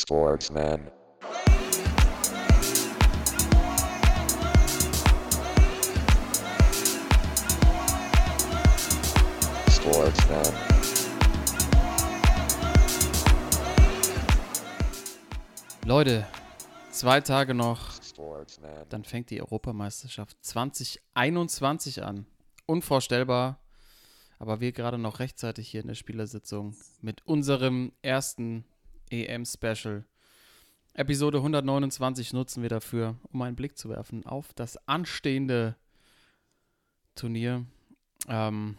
Sportsman. Sportsman. Leute, zwei Tage noch, dann fängt die Europameisterschaft 2021 an. Unvorstellbar, aber wir gerade noch rechtzeitig hier in der Spielersitzung mit unserem ersten EM-Special. Episode 129 nutzen wir dafür, um einen Blick zu werfen auf das anstehende Turnier. Ähm,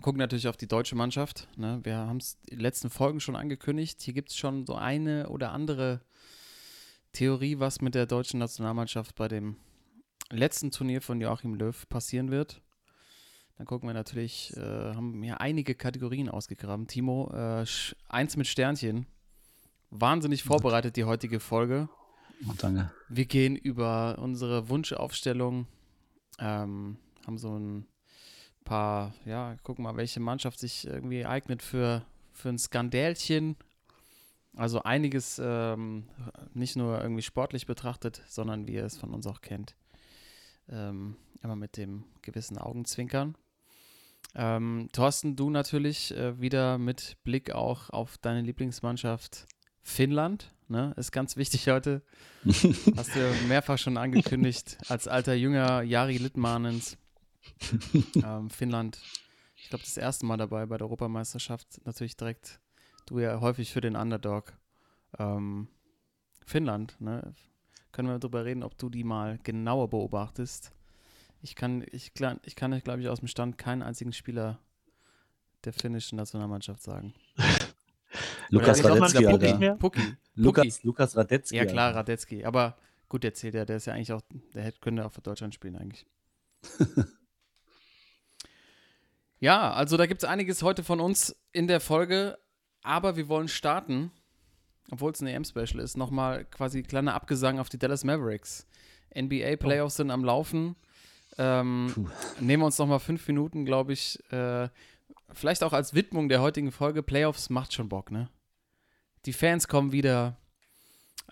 gucken natürlich auf die deutsche Mannschaft. Ne? Wir haben es in den letzten Folgen schon angekündigt. Hier gibt es schon so eine oder andere Theorie, was mit der deutschen Nationalmannschaft bei dem letzten Turnier von Joachim Löw passieren wird. Dann gucken wir natürlich, äh, haben hier einige Kategorien ausgegraben. Timo, äh, eins mit Sternchen. Wahnsinnig vorbereitet die heutige Folge. Oh, danke. Wir gehen über unsere Wunschaufstellung, ähm, haben so ein paar, ja, gucken mal, welche Mannschaft sich irgendwie eignet für, für ein Skandälchen. Also einiges ähm, nicht nur irgendwie sportlich betrachtet, sondern wie ihr es von uns auch kennt. Ähm, immer mit dem gewissen Augenzwinkern. Ähm, Thorsten, du natürlich äh, wieder mit Blick auch auf deine Lieblingsmannschaft Finnland. Ne? Ist ganz wichtig heute. Hast du mehrfach schon angekündigt, als alter Jünger Jari Littmanens. ähm, Finnland, ich glaube, das erste Mal dabei bei der Europameisterschaft. Natürlich direkt, du ja häufig für den Underdog. Ähm, Finnland, ne? Können wir darüber reden, ob du die mal genauer beobachtest. Ich kann, ich, ich kann, glaube ich, aus dem Stand keinen einzigen Spieler der finnischen Nationalmannschaft sagen. Lukas Radetzky, Alter. Pucki. Pucki. Lukas, Lukas Radetzky. Ja, klar. Radetzky. Aber gut, der zählt ja, der ist ja eigentlich auch, der hätte, könnte auch für Deutschland spielen eigentlich. ja, also da gibt es einiges heute von uns in der Folge, aber wir wollen starten, obwohl es ein EM-Special ist, nochmal quasi kleiner Abgesang auf die Dallas Mavericks. NBA-Playoffs sind am Laufen. Ähm, nehmen wir uns nochmal fünf Minuten, glaube ich, äh, vielleicht auch als Widmung der heutigen Folge. Playoffs macht schon Bock, ne? Die Fans kommen wieder.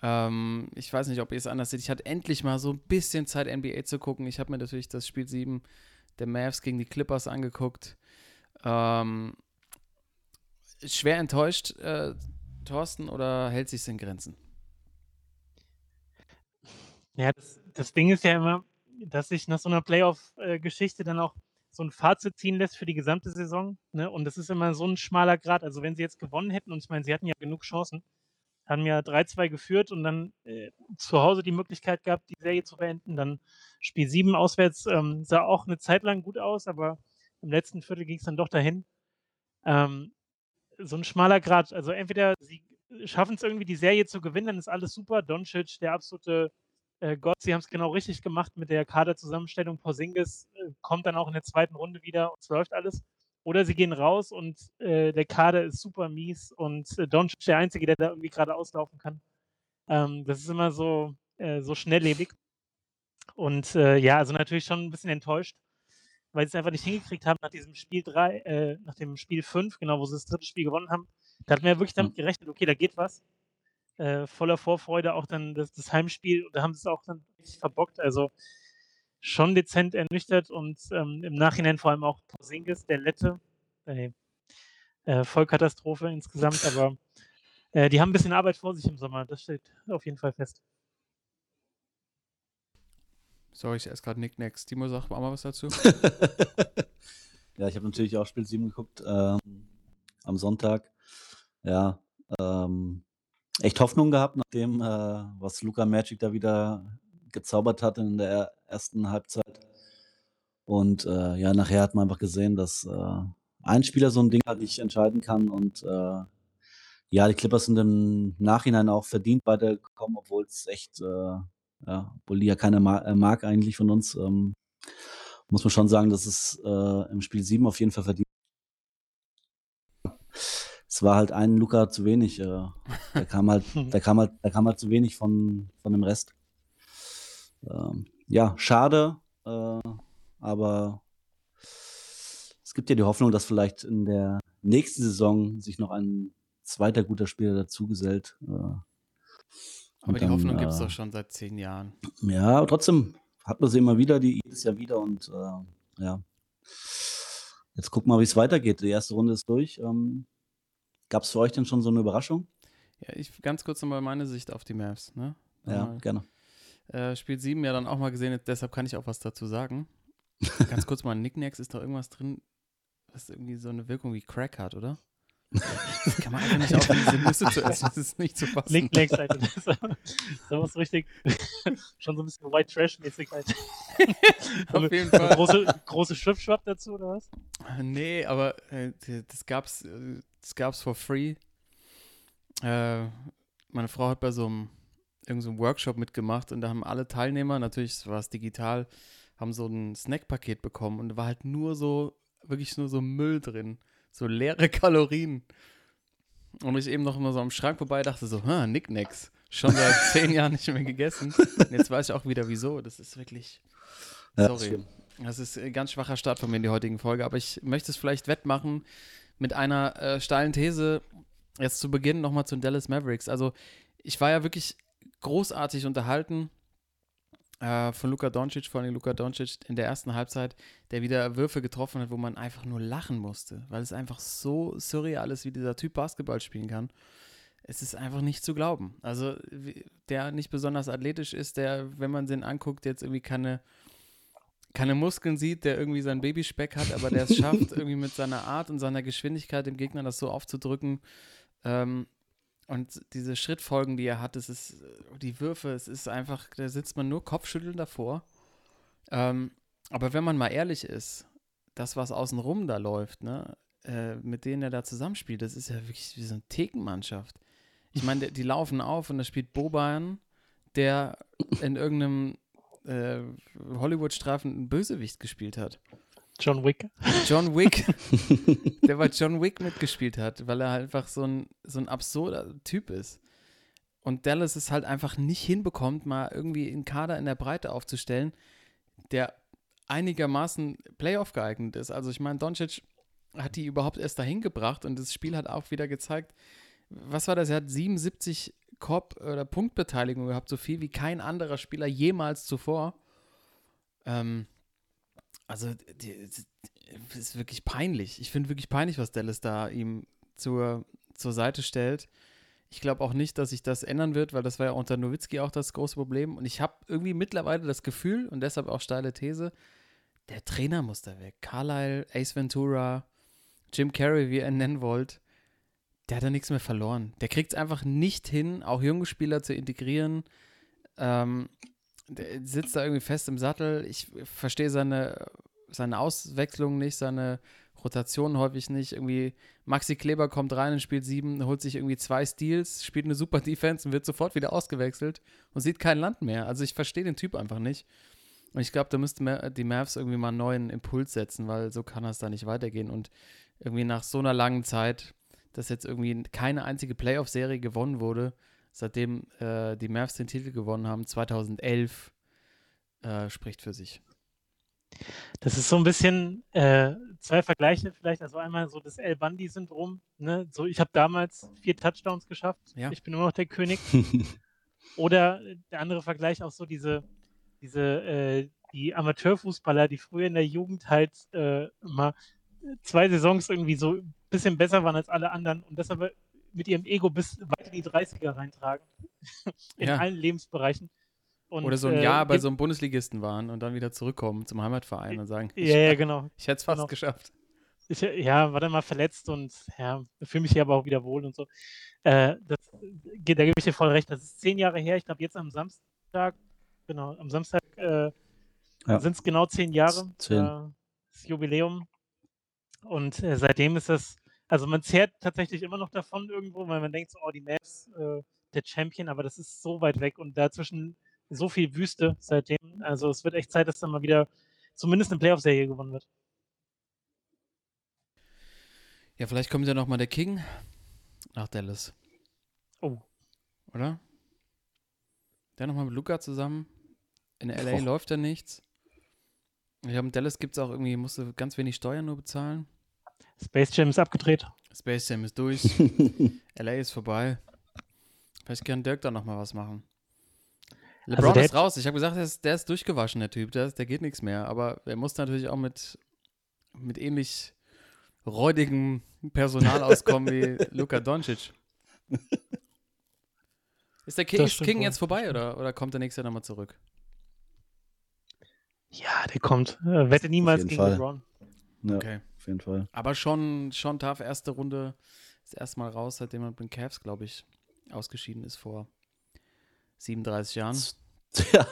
Ähm, ich weiß nicht, ob ihr es anders seht. Ich hatte endlich mal so ein bisschen Zeit, NBA zu gucken. Ich habe mir natürlich das Spiel 7 der Mavs gegen die Clippers angeguckt. Ähm, schwer enttäuscht, äh, Thorsten, oder hält sich in Grenzen? Ja, das, das Ding ist ja immer, dass sich nach so einer Playoff-Geschichte dann auch so ein Fazit ziehen lässt für die gesamte Saison. Ne? Und das ist immer so ein schmaler Grad. Also wenn sie jetzt gewonnen hätten, und ich meine, sie hatten ja genug Chancen, haben ja 3-2 geführt und dann äh, zu Hause die Möglichkeit gehabt, die Serie zu beenden. Dann Spiel 7 auswärts ähm, sah auch eine Zeit lang gut aus, aber im letzten Viertel ging es dann doch dahin. Ähm, so ein schmaler Grad. Also entweder sie schaffen es irgendwie, die Serie zu gewinnen, dann ist alles super. Doncic, der absolute äh, Gott, sie haben es genau richtig gemacht mit der Kaderzusammenstellung. Porzingis äh, kommt dann auch in der zweiten Runde wieder und es läuft alles. Oder sie gehen raus und äh, der Kader ist super mies und äh, Doncic der Einzige, der da irgendwie gerade auslaufen kann. Ähm, das ist immer so, äh, so schnelllebig. Und äh, ja, also natürlich schon ein bisschen enttäuscht, weil sie es einfach nicht hingekriegt haben nach diesem Spiel 3, äh, nach dem Spiel 5, genau, wo sie das dritte Spiel gewonnen haben. Da hatten wir ja wirklich damit gerechnet, okay, da geht was äh, voller Vorfreude auch dann das, das Heimspiel und da haben sie es auch dann richtig verbockt. Also schon dezent ernüchtert und ähm, im Nachhinein vor allem auch Porzingis, der Lette. Äh, äh, Vollkatastrophe insgesamt, aber äh, die haben ein bisschen Arbeit vor sich im Sommer, das steht auf jeden Fall fest. Sorry, ich erst gerade Nicknacks. Timo, sag mal was dazu. ja, ich habe natürlich auch Spiel 7 geguckt ähm, am Sonntag. Ja, ähm, echt Hoffnung gehabt, nachdem, äh, was Luca Magic da wieder gezaubert hat in der ersten Halbzeit. Und äh, ja, nachher hat man einfach gesehen, dass äh, ein Spieler so ein Ding halt nicht entscheiden kann. Und äh, ja, die Clippers sind im Nachhinein auch verdient weitergekommen, obwohl es echt, äh, ja, obwohl die ja keiner ma äh, mag eigentlich von uns. Ähm, muss man schon sagen, dass es äh, im Spiel 7 auf jeden Fall verdient. Es war halt ein Luca zu wenig. Äh, der kam halt, der kam halt, der kam halt zu wenig von, von dem Rest. Ähm, ja, schade, äh, aber es gibt ja die Hoffnung, dass vielleicht in der nächsten Saison sich noch ein zweiter guter Spieler dazugesellt. Äh, Aber die dann, Hoffnung gibt es äh, doch schon seit zehn Jahren. Ja, aber trotzdem hat man sie immer wieder, die jedes Jahr wieder und äh, ja. Jetzt gucken wir, wie es weitergeht. Die erste Runde ist durch. Ähm, Gab es für euch denn schon so eine Überraschung? Ja, ich ganz kurz nochmal meine Sicht auf die Mavs. Ne? Ja, gerne. Äh, Spiel 7 ja dann auch mal gesehen, deshalb kann ich auch was dazu sagen. Ganz kurz mal, Nicknacks ist doch irgendwas drin, was irgendwie so eine Wirkung wie Crack hat, oder? Das kann man einfach nicht aufhören, diese Nüsse zu essen. Das ist nicht zu fassen. Das ist so was richtig, schon so ein bisschen White Trash-mäßig halt. Auf jeden so eine Fall. große, große Schwippschwapp dazu, oder was? Nee, aber äh, das gab's, äh, das gab's for free. Äh, meine Frau hat bei so einem irgend so Workshop mitgemacht und da haben alle Teilnehmer, natürlich war es digital, haben so ein Snackpaket bekommen und da war halt nur so, wirklich nur so Müll drin, so leere Kalorien. Und ich eben noch immer so am Schrank vorbei dachte so, ha, Nicknacks, schon seit zehn Jahren nicht mehr gegessen. Und jetzt weiß ich auch wieder wieso. Das ist wirklich, Ja, sorry. schlimm. Das ist ein ganz schwacher Start von mir in die heutigen Folge, aber ich möchte es vielleicht wettmachen mit einer äh, steilen These jetzt zu Beginn nochmal zu den Dallas Mavericks. Also ich war ja wirklich großartig unterhalten äh, von Luka Doncic, vor allem Luka Doncic in der ersten Halbzeit, der wieder Würfe getroffen hat, wo man einfach nur lachen musste, weil es einfach so surreal ist, wie dieser Typ Basketball spielen kann. Es ist einfach nicht zu glauben. Also der nicht besonders athletisch ist, der, wenn man den anguckt, jetzt irgendwie keine keine Muskeln sieht, der irgendwie seinen Babyspeck hat, aber der es schafft, irgendwie mit seiner Art und seiner Geschwindigkeit dem Gegner das so aufzudrücken. Ähm, und diese Schrittfolgen, die er hat, es ist, die Würfe, es ist einfach, da sitzt man nur kopfschüttelnd davor. Ähm, aber wenn man mal ehrlich ist, das, was außenrum da läuft, ne, äh, mit denen er da zusammenspielt, das ist ja wirklich wie so eine Thekenmannschaft. Ich meine, die, die laufen auf und da spielt Boban, der in irgendeinem äh, Hollywood-Streifen einen Bösewicht gespielt hat. John Wick. John Wick, der bei John Wick mitgespielt hat, weil er halt einfach so ein, so ein absurder Typ ist. Und Dallas es halt einfach nicht hinbekommt, mal irgendwie einen Kader in der Breite aufzustellen, der einigermaßen Playoff geeignet ist. Also ich meine, Doncic hat die überhaupt erst dahin gebracht und das Spiel hat auch wieder gezeigt, was war das? Er hat 77 Korb- oder Punktbeteiligung gehabt, so viel wie kein anderer Spieler jemals zuvor. Ähm, also, das ist wirklich peinlich. Ich finde wirklich peinlich, was Dallas da ihm zur, zur Seite stellt. Ich glaube auch nicht, dass sich das ändern wird, weil das war ja unter Nowitzki auch das große Problem. Und ich habe irgendwie mittlerweile das Gefühl, und deshalb auch steile These, der Trainer muss da weg. Carlisle, Ace Ventura, Jim Carrey, wie ihr ihn nennen wollt, der hat da nichts mehr verloren. Der kriegt es einfach nicht hin, auch junge Spieler zu integrieren. Ähm, der sitzt da irgendwie fest im Sattel. Ich verstehe seine, seine Auswechslung nicht, seine Rotation häufig nicht. Irgendwie Maxi Kleber kommt rein und spielt sieben, holt sich irgendwie zwei Steals, spielt eine super Defense und wird sofort wieder ausgewechselt und sieht kein Land mehr. Also ich verstehe den Typ einfach nicht. Und ich glaube, da müssten die Mavs irgendwie mal einen neuen Impuls setzen, weil so kann das da nicht weitergehen. Und irgendwie nach so einer langen Zeit, dass jetzt irgendwie keine einzige Playoff-Serie gewonnen wurde, seitdem äh, die Mavs den Titel gewonnen haben, 2011, äh, spricht für sich. Das ist so ein bisschen äh, zwei Vergleiche vielleicht. Also einmal so das El Bundy-Syndrom. Ne? So, ich habe damals vier Touchdowns geschafft. Ja. Ich bin immer noch der König. Oder der andere Vergleich auch so diese, diese äh, die Amateurfußballer, die früher in der Jugend halt äh, immer zwei Saisons irgendwie so bisschen besser waren als alle anderen und deshalb mit ihrem Ego bis weit in die 30er reintragen. in Ja. allen Lebensbereichen. Und, Oder so ein äh, Jahr bei gibt- so einem Bundesligisten waren und dann wieder zurückkommen zum Heimatverein und sagen, ich, Ja, ja, genau. ich hätte es fast genau. geschafft. Ich, ja, war dann mal verletzt und ja, fühle mich hier aber auch wieder wohl und so. Äh, das, da gebe ich dir voll recht. Das ist zehn Jahre her. Ich glaube, jetzt am Samstag, genau, am Samstag äh, Ja. sind es genau zehn Jahre. Zehn. Äh, das Jubiläum. Und äh, seitdem ist das, also man zehrt tatsächlich immer noch davon irgendwo, weil man denkt so, oh, die Mavs, äh, der Champion, aber das ist so weit weg und dazwischen so viel Wüste seitdem. Also es wird echt Zeit, dass dann mal wieder zumindest eine Playoff-Serie gewonnen wird. Ja, vielleicht kommt ja nochmal der King nach Dallas. Oh. Oder? Der nochmal mit Luca zusammen. In LA Och. läuft ja nichts. Ich glaube, in Dallas gibt es auch irgendwie, musst du ganz wenig Steuern nur bezahlen. Space Jam ist abgedreht. Space Jam ist durch. LA ist vorbei. Vielleicht kann Dirk da nochmal was machen. Also LeBron der ist raus. Ich habe gesagt, der ist, der ist durchgewaschen, der Typ. Der, ist- der geht nichts mehr. Aber er muss natürlich auch mit, mit ähnlich räudigem Personal auskommen wie Luka Doncic. Ist der King, stimmt King jetzt vorbei oder, oder kommt der nächste Jahr nochmal zurück? Ja, der kommt. Äh, wette niemals gegen Fall. LeBron. Ja, Okay. Auf jeden Fall. Aber schon, schon tough. Erste Runde. Das erste Mal raus, seitdem er mit den Cavs, glaube ich, ausgeschieden ist vor 37 Jahren. Ja,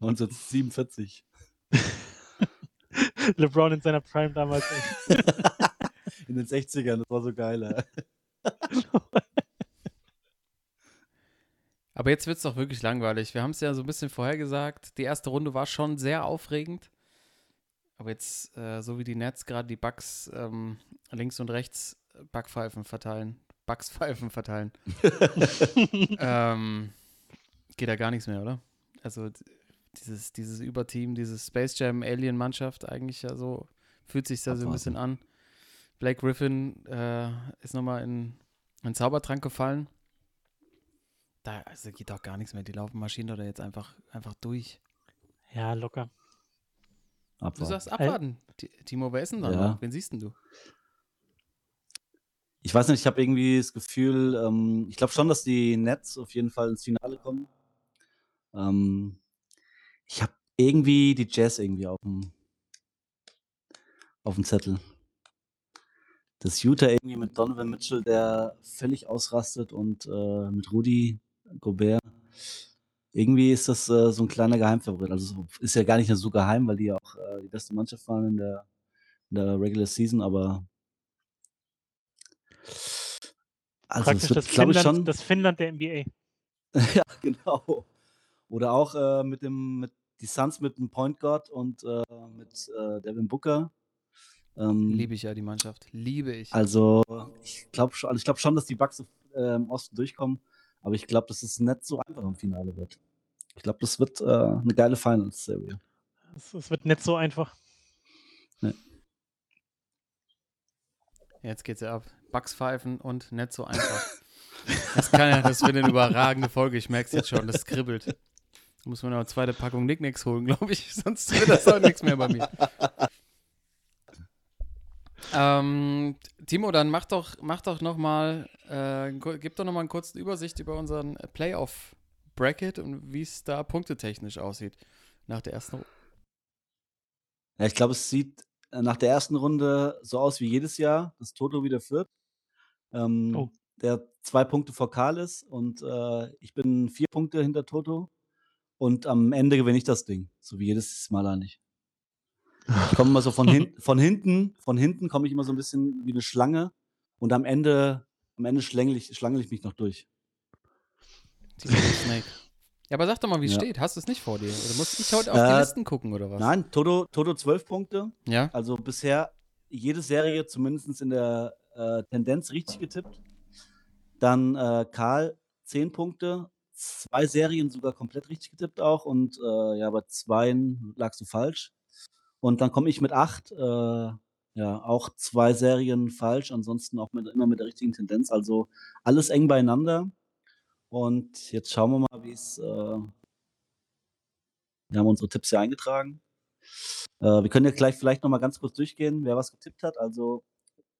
1947. LeBron in seiner Prime damals. In den 60ern, das war so geil. Aber jetzt wird es doch wirklich langweilig. Wir haben es ja so ein bisschen vorher gesagt. Die erste Runde war schon sehr aufregend. Aber jetzt, äh, so wie die Nets gerade die Bugs ähm, links und rechts Backpfeifen verteilen, Bugs-Pfeifen verteilen, ähm, geht da gar nichts mehr, oder? Also dieses, dieses Überteam, dieses Space Jam Alien-Mannschaft eigentlich ja so, fühlt sich da so ein bisschen an. Blake Griffin äh, ist nochmal in einen Zaubertrank gefallen. Da also geht doch gar nichts mehr. Die laufen Maschinen oder jetzt einfach, einfach durch. Ja, locker. Du Abwarten. sagst abwarten. Ti- Timo, wer ist denn da Ja. Wen siehst denn du? Ich weiß nicht, ich habe irgendwie das Gefühl, ähm, ich glaube schon, dass die Nets auf jeden Fall ins Finale kommen. Ähm, ich habe irgendwie die Jazz irgendwie auf dem, auf dem Zettel. Das Utah irgendwie mit Donovan Mitchell, der völlig ausrastet und äh, mit Rudy Gobert. Irgendwie ist das äh, so ein kleiner Geheimfavorit. Also so- ist ja gar nicht so geheim, weil die ja auch äh, die beste Mannschaft waren in der, in der Regular Season, aber also Praktisch es das, wird, glaube ich, Finnland, schon. das Finnland der NBA. ja, genau. Oder auch äh, mit dem, mit die Suns mit dem Point Guard und äh, mit äh, Devin Booker. Ähm, Liebe ich ja die Mannschaft. Liebe ich. Also ich glaube schon, also ich glaube schon, dass die Bucks äh, im Osten durchkommen, aber ich glaube, dass es nicht so einfach im Finale wird. Ich glaube, das wird äh, eine geile Finals-Serie. Es, es wird nicht so einfach. Jetzt geht's ja ab. Bugs pfeifen und nicht so einfach. Das kann ja, das wird eine überragende Folge. Ich merke es jetzt schon, das kribbelt. Da muss man noch eine zweite Packung Nicknicks holen, glaube ich. Sonst wird das auch nichts mehr bei mir. Ähm, Timo, dann mach doch, mach doch noch mal, äh, gib doch noch mal eine kurze Übersicht über unseren Playoff-Bracket und wie es da punktetechnisch aussieht nach der ersten Runde. Ja, ich glaube, es sieht äh, nach der ersten Runde so aus wie jedes Jahr, dass Toto wieder führt. Ähm, Oh. Der zwei Punkte vor Karl ist und äh, ich bin vier Punkte hinter Toto. Und am Ende gewinne ich das Ding, so wie jedes Mal eigentlich. Ich komme immer so von, hin, von hinten, von hinten komme ich immer so ein bisschen wie eine Schlange und am Ende, am Ende schlängel ich, schlangel ich mich noch durch. Snake. Ja, aber sag doch mal, wie es Ja. steht. Hast du es nicht vor dir? Oder muss ich heute auf die Äh, Listen gucken oder was? Nein, Toto, Toto 12 Punkte. Ja? Also bisher jede Serie zumindest in der äh, Tendenz richtig getippt. Dann äh, Karl 10 Punkte, zwei Serien sogar komplett richtig getippt auch und äh, ja, bei zweien lagst du falsch. Und dann komme ich mit 8, äh, ja, auch zwei Serien falsch, ansonsten auch mit, immer mit der richtigen Tendenz. Also alles eng beieinander. Und jetzt schauen wir mal, wie es. Äh, wir haben unsere Tipps hier eingetragen. Äh, wir können ja gleich vielleicht noch mal ganz kurz durchgehen, wer was getippt hat. Also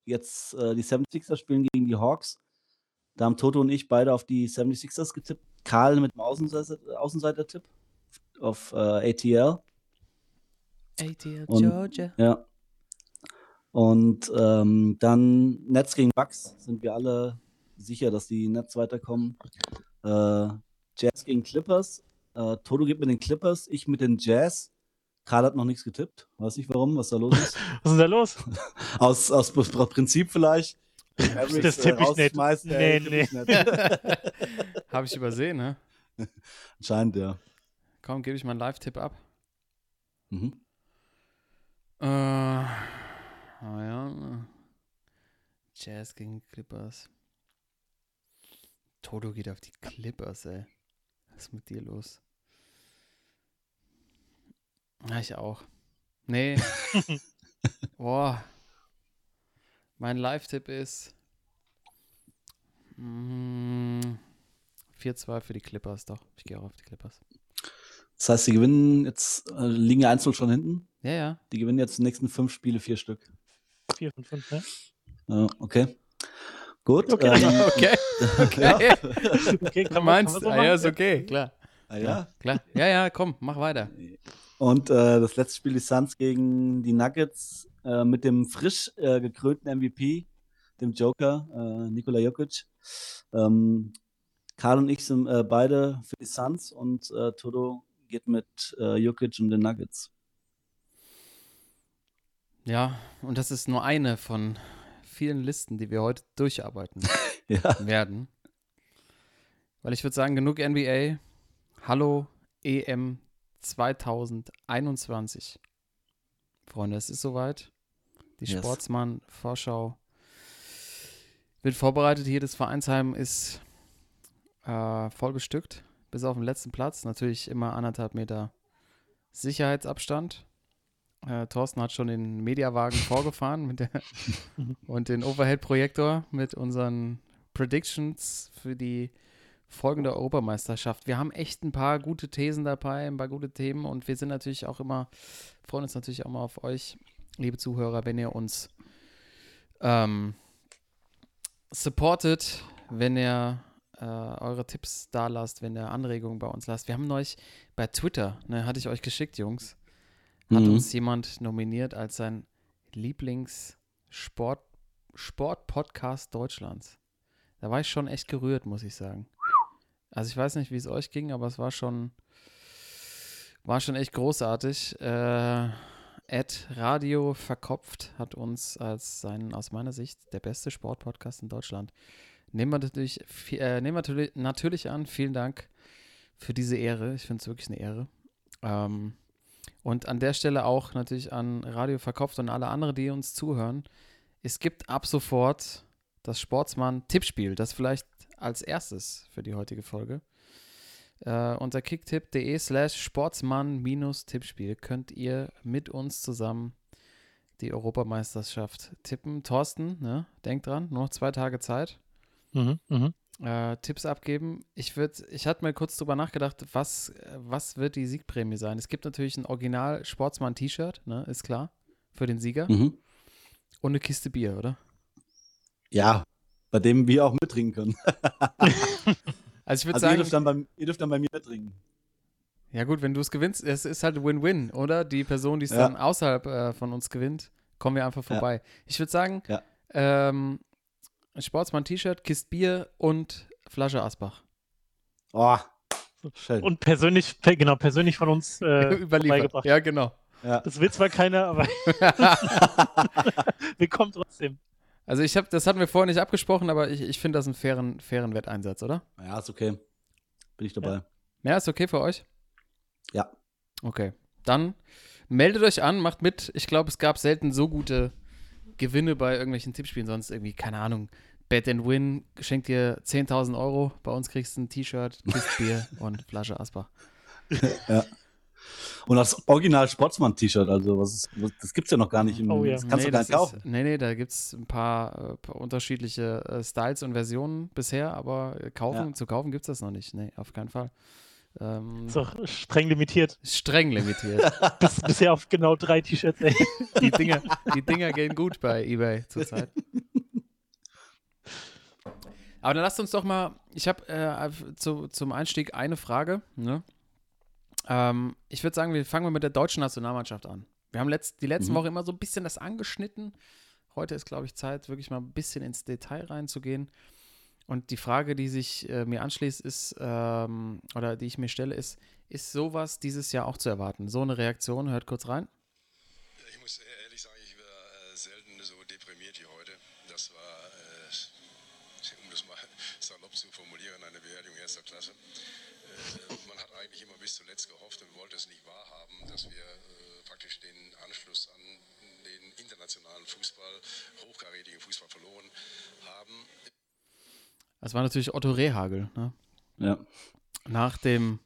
jetzt äh, die 76ers spielen gegen die Hawks. Da haben Toto und ich beide auf die 76ers getippt. Karl mit dem Außenseiter- Außenseiter-Tipp auf äh, ATL. ATL Und- Georgia. Ja. Und ähm, dann Nets gegen Bucks sind wir alle sicher, dass die Nets weiterkommen. Äh, Jazz gegen Clippers. Äh, Toto geht mit den Clippers, ich mit den Jazz. Karl hat noch nichts getippt. Weiß nicht warum, was da los ist. Was ist denn da los? Aus, aus Pr- Prinzip vielleicht. Das tipp ich Nee, äh, tipp ich nicht. Habe ich übersehen, ne? Anscheinend, ja. Komm, gebe ich mal einen Live-Tipp ab. Mhm. Äh, ah ja. Jazz gegen Clippers. Toto geht auf die Clippers, ey. Was ist mit dir los? Ja, ich auch. Nee. Boah. Mein Live-Tipp ist. Mm, 4-2 für die Clippers, doch. Ich gehe auch auf die Clippers. Das heißt, sie gewinnen jetzt, äh, liegen ja 1 schon hinten. Ja, ja. Die gewinnen jetzt die nächsten fünf Spiele vier Stück. Vier von fünf, ne? Ja, okay. Gut. Okay. Ähm, Okay, ja. okay. Okay, Du kann man, meinst, man so ah, ja, ist okay, klar. Ah, ja. Klar. Ja, ja, komm, mach weiter. Und äh, das letzte Spiel die Suns gegen die Nuggets äh, mit dem frisch äh, gekrönten MVP, dem Joker, äh, Nikola Jokic. Ähm, Karl und ich sind äh, beide für die Suns und äh, Toto geht mit äh, Jokic und den Nuggets. Ja, und das ist nur eine von vielen Listen, die wir heute durcharbeiten Ja. werden. Weil ich würde sagen, genug NBA. Hallo EM 2021. Freunde, es ist soweit. Die Yes. Sportsmann-Vorschau wird vorbereitet. Hier das Vereinsheim ist äh, voll bestückt, bis auf den letzten Platz. Natürlich immer anderthalb Meter Sicherheitsabstand. Äh, Thorsten hat schon den Mediawagen vorgefahren mit der und den Overhead-Projektor mit unseren Predictions für die folgende Europameisterschaft. Wir haben echt ein paar gute Thesen dabei, ein paar gute Themen und wir sind natürlich auch immer, freuen uns natürlich auch mal auf euch, liebe Zuhörer, wenn ihr uns ähm, supportet, wenn ihr äh, eure Tipps da lasst, wenn ihr Anregungen bei uns lasst. Wir haben neulich bei Twitter, ne, hatte ich euch geschickt, Jungs, hat Mhm. uns jemand nominiert als sein Lieblings-Sport- Sport-Podcast Deutschlands. Da war ich schon echt gerührt, muss ich sagen. Also ich weiß nicht, wie es euch ging, aber es war schon, war schon echt großartig. Äh, Ed Radio Verkopft hat uns als seinen, aus meiner Sicht, der beste Sportpodcast in Deutschland. Nehmen wir natürlich, äh, nehmen wir natürlich, natürlich an. Vielen Dank für diese Ehre. Ich finde es wirklich eine Ehre. Ähm, und an der Stelle auch natürlich an Radio Verkopft und alle anderen, die uns zuhören. Es gibt ab sofort das Sportsmann-Tippspiel. Das vielleicht als erstes für die heutige Folge. Äh, unter kicktipp.de slash Sportsmann-Tippspiel könnt ihr mit uns zusammen die Europameisterschaft tippen. Thorsten, ne, denk dran, nur noch zwei Tage Zeit. Mhm, mhm. Äh, Tipps abgeben. Ich würde, ich hatte mal kurz drüber nachgedacht, was, was wird die Siegprämie sein? Es gibt natürlich ein Original Sportsmann T-Shirt, ne, ist klar, für den Sieger. Mhm. Und eine Kiste Bier, oder? Ja, bei dem wir auch mittrinken können. Also ich würde Also ihr sagen, dürft, dann bei, ihr dürft dann bei mir mittrinken. ja gut, wenn du es gewinnst, es ist halt Win-Win, oder? Die Person, die es Ja. dann außerhalb äh, von uns gewinnt, kommen wir einfach Ja. vorbei. Ich würde sagen, Ja. ähm, Sportsmann T-Shirt, Kiste Bier und Flasche Asbach. Oh, schön. Und persönlich, pe- genau, persönlich von uns äh, Überliefert. Ja, genau. ja. Das will zwar keiner, aber wir kommen trotzdem. Also ich habe, das hatten wir vorher nicht abgesprochen, aber ich, ich finde das einen fairen, fairen Wetteinsatz, oder? ja, ist okay. Bin ich dabei. Ja, ist okay für euch? Ja. Okay. Dann meldet euch an, macht mit. Ich glaube, es gab selten so gute Gewinne bei irgendwelchen Tippspielen. Sonst irgendwie, keine Ahnung, Bet and Win schenkt dir 10.000 Euro. Bei uns kriegst du ein T-Shirt, Bier und Flasche Asbach. Und das Original Sportsmann-T-Shirt, also was, ist, was das gibt's ja noch gar nicht. Im, Oh ja. Das kannst nee, du gar das nicht kaufen. Ist, nee, nee, da gibt es ein paar, äh, paar unterschiedliche äh, Styles und Versionen bisher, aber äh, kaufen, Ja. zu kaufen gibt es das noch nicht. Nee, auf keinen Fall. Ähm, Ist doch streng limitiert. streng limitiert. Bis, bisher auf genau drei T-Shirts. ey. Die Dinger, die Dinger gehen gut bei eBay zurzeit. Aber dann lasst uns doch mal, ich habe äh, zu, zum Einstieg eine Frage. Ne? Ähm, ich würde sagen, wir fangen mal mit der deutschen Nationalmannschaft an. Wir haben letzt, die letzten Mhm. Woche immer so ein bisschen das angeschnitten. Heute ist, glaube ich, Zeit, wirklich mal ein bisschen ins Detail reinzugehen. Und die Frage, die sich äh, mir anschließt, ist, ähm, oder die ich mir stelle, ist, ist sowas dieses Jahr auch zu erwarten? So eine Reaktion, hört kurz rein. Ich muss ehrlich sagen, ich war äh, selten so deprimiert wie heute. Das war, äh, um das mal salopp zu formulieren, eine Beerdigung erster Klasse. Äh, man hat eigentlich immer bis zuletzt gehofft und wollte es nicht wahrhaben, dass wir äh, praktisch den Anschluss an den internationalen Fußball, hochkarätigen Fußball verloren haben. Das war natürlich Otto Rehagel, ne? Ja. Nach dem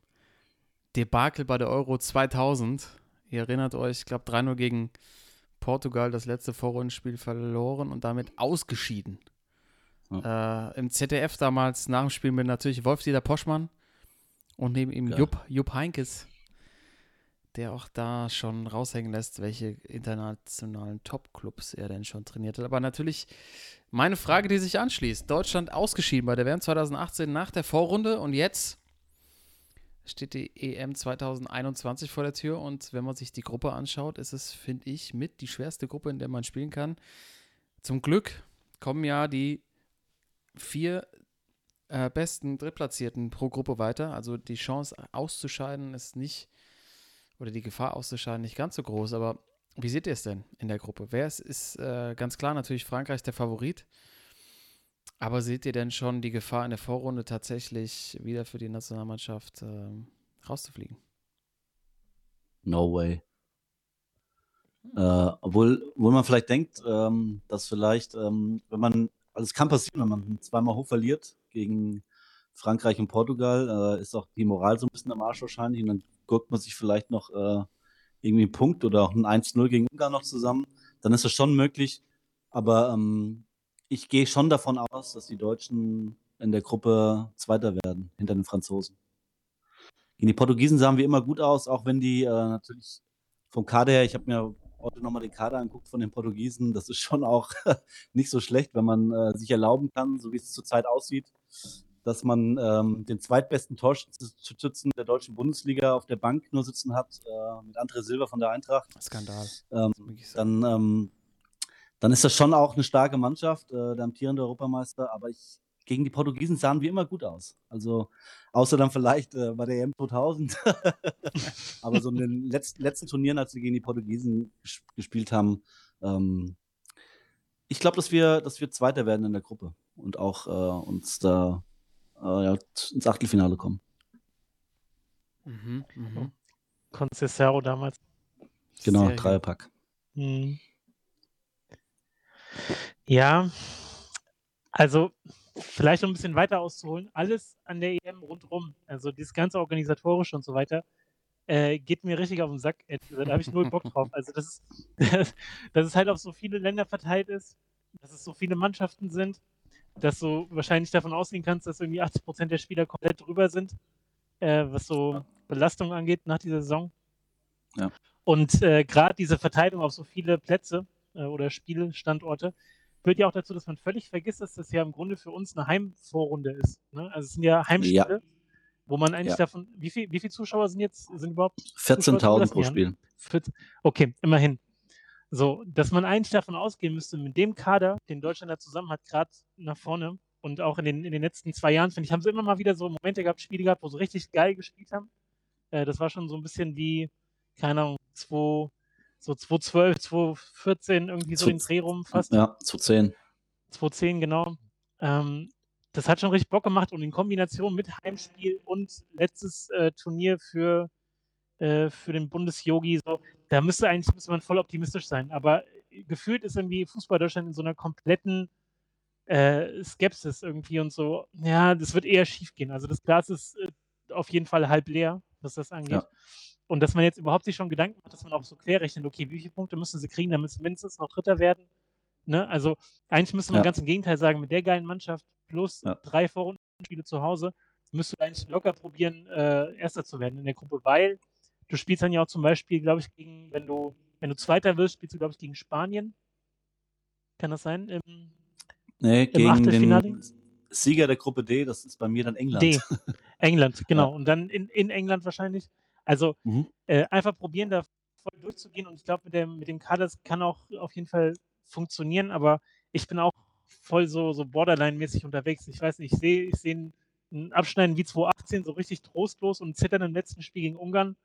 Debakel bei der Euro 2000. Ihr erinnert euch, ich glaube 3-0 gegen Portugal das letzte Vorrundenspiel verloren und damit ausgeschieden Äh, Im ZDF damals nach dem Spiel mit natürlich Wolf-Dieter Poschmann und neben ihm Geil. Jupp, Jupp Heinkes, der auch da schon raushängen lässt, welche internationalen Top-Clubs er denn schon trainiert hat. Aber natürlich meine Frage, die sich anschließt. Deutschland ausgeschieden bei der WM 2018 nach der Vorrunde und jetzt steht die EM 2021 vor der Tür und wenn man sich die Gruppe anschaut, ist es, finde ich, mit die schwerste Gruppe, in der man spielen kann. Zum Glück kommen ja die vier äh, besten Drittplatzierten pro Gruppe weiter. Also die Chance auszuscheiden ist nicht, oder die Gefahr auszuscheiden nicht ganz so groß. Aber wie seht ihr es denn in der Gruppe? Wer ist, ist äh, ganz klar natürlich Frankreich der Favorit. Aber seht ihr denn schon die Gefahr in der Vorrunde tatsächlich wieder für die Nationalmannschaft ähm, rauszufliegen? No way. Äh, obwohl, obwohl man vielleicht denkt, ähm, dass vielleicht, ähm, wenn man, also es kann passieren, wenn man zweimal hoch verliert gegen Frankreich und Portugal, äh, ist auch die Moral so ein bisschen am Arsch wahrscheinlich und dann guckt man sich vielleicht noch äh, irgendwie einen Punkt oder auch ein 1-0 gegen Ungarn noch zusammen, dann ist das schon möglich. Aber ähm, ich gehe schon davon aus, dass die Deutschen in der Gruppe Zweiter werden, hinter den Franzosen. Gegen die Portugiesen sahen wir immer gut aus, auch wenn die äh, natürlich vom Kader her, ich habe mir heute nochmal den Kader angeguckt von den Portugiesen, das ist schon auch nicht so schlecht, wenn man äh, sich erlauben kann, so wie es zurzeit aussieht, dass man ähm, den zweitbesten Torschützen der deutschen Bundesliga auf der Bank nur sitzen hat, äh, mit André Silva von der Eintracht. Skandal. Ähm, dann, ähm, dann ist das schon auch eine starke Mannschaft, äh, der amtierende Europameister. Aber ich, gegen die Portugiesen sahen wir immer gut aus. Also, außer dann vielleicht äh, bei der EM 2000. aber so in den letzten, letzten Turnieren, als wir gegen die Portugiesen ges gespielt haben, ähm, ich glaube, dass wir, dass wir Zweiter werden in der Gruppe und auch äh, uns da äh, ins Achtelfinale kommen. Mhm, mhm. Concesaro damals. Genau, Sehr. Dreierpack. Hm. Ja, also vielleicht um ein bisschen weiter auszuholen, alles an der EM rundherum, also dieses ganze organisatorische und so weiter, äh, geht mir richtig auf den Sack. gesagt. Da habe ich null Bock drauf. Also das ist, dass es halt auf so viele Länder verteilt ist, dass es so viele Mannschaften sind, dass du wahrscheinlich davon ausgehen kannst, dass irgendwie 80% der Spieler komplett drüber sind, äh, was so Belastung angeht nach dieser Saison. Ja. Und äh, gerade diese Verteilung auf so viele Plätze äh, oder Spielstandorte führt ja auch dazu, dass man völlig vergisst, dass das ja im Grunde für uns eine Heimvorrunde ist. Ne? Also es sind ja Heimspiele, wo man eigentlich Ja. davon, wie viel, wie viele Zuschauer sind jetzt, sind überhaupt 14.000 pro? Ja, Spiel. 14 Okay, immerhin. So, dass man eigentlich davon ausgehen müsste, mit dem Kader, den Deutschland da zusammen hat, gerade nach vorne und auch in den, in den letzten zwei Jahren, finde ich, haben sie immer mal wieder so Momente gehabt, Spiele gehabt, wo sie richtig geil gespielt haben. Äh, das war schon so ein bisschen wie, keine Ahnung, 2, so 2012, 2014, irgendwie so Zu- den Dreh rum fast. Ja, zu 10. 2010, genau. Ähm, das hat schon richtig Bock gemacht und in Kombination mit Heimspiel und letztes äh, Turnier für, äh, für den Bundesjogi, so, da müsste eigentlich müsste man voll optimistisch sein. Aber äh, gefühlt ist irgendwie Fußball Deutschland in so einer kompletten äh, Skepsis irgendwie und so. Ja, das wird eher schief gehen. Also das Glas ist äh, auf jeden Fall halb leer, was das angeht. Ja. Und dass man jetzt überhaupt sich schon Gedanken macht, dass man auch so querrechnet, okay, wie viele Punkte müssen sie kriegen, damit sie mindestens noch Dritter werden. Ne? Also eigentlich müsste man Ja. ganz im Gegenteil sagen, mit der geilen Mannschaft plus Ja. drei Vorrundenspiele zu Hause, müsstest du eigentlich locker probieren, äh, Erster zu werden in der Gruppe, weil du spielst dann ja auch zum Beispiel, glaube ich, gegen, wenn du, wenn du Zweiter wirst, spielst du, glaube ich, gegen Spanien. Kann das sein? Im Nee, gegen Achtelfinale? den Sieger der Gruppe D, das ist bei mir dann England. D. England, genau. Und dann in, in England wahrscheinlich. Also Mhm. äh, einfach probieren, da voll durchzugehen. Und ich glaube, mit dem, mit dem Kader, das kann auch auf jeden Fall funktionieren. Aber ich bin auch voll so, so Borderline-mäßig unterwegs. Ich weiß nicht, ich sehe ich seh ein, ein Abschneiden wie 2018 so richtig trostlos und zittern im letzten Spiel gegen Ungarn.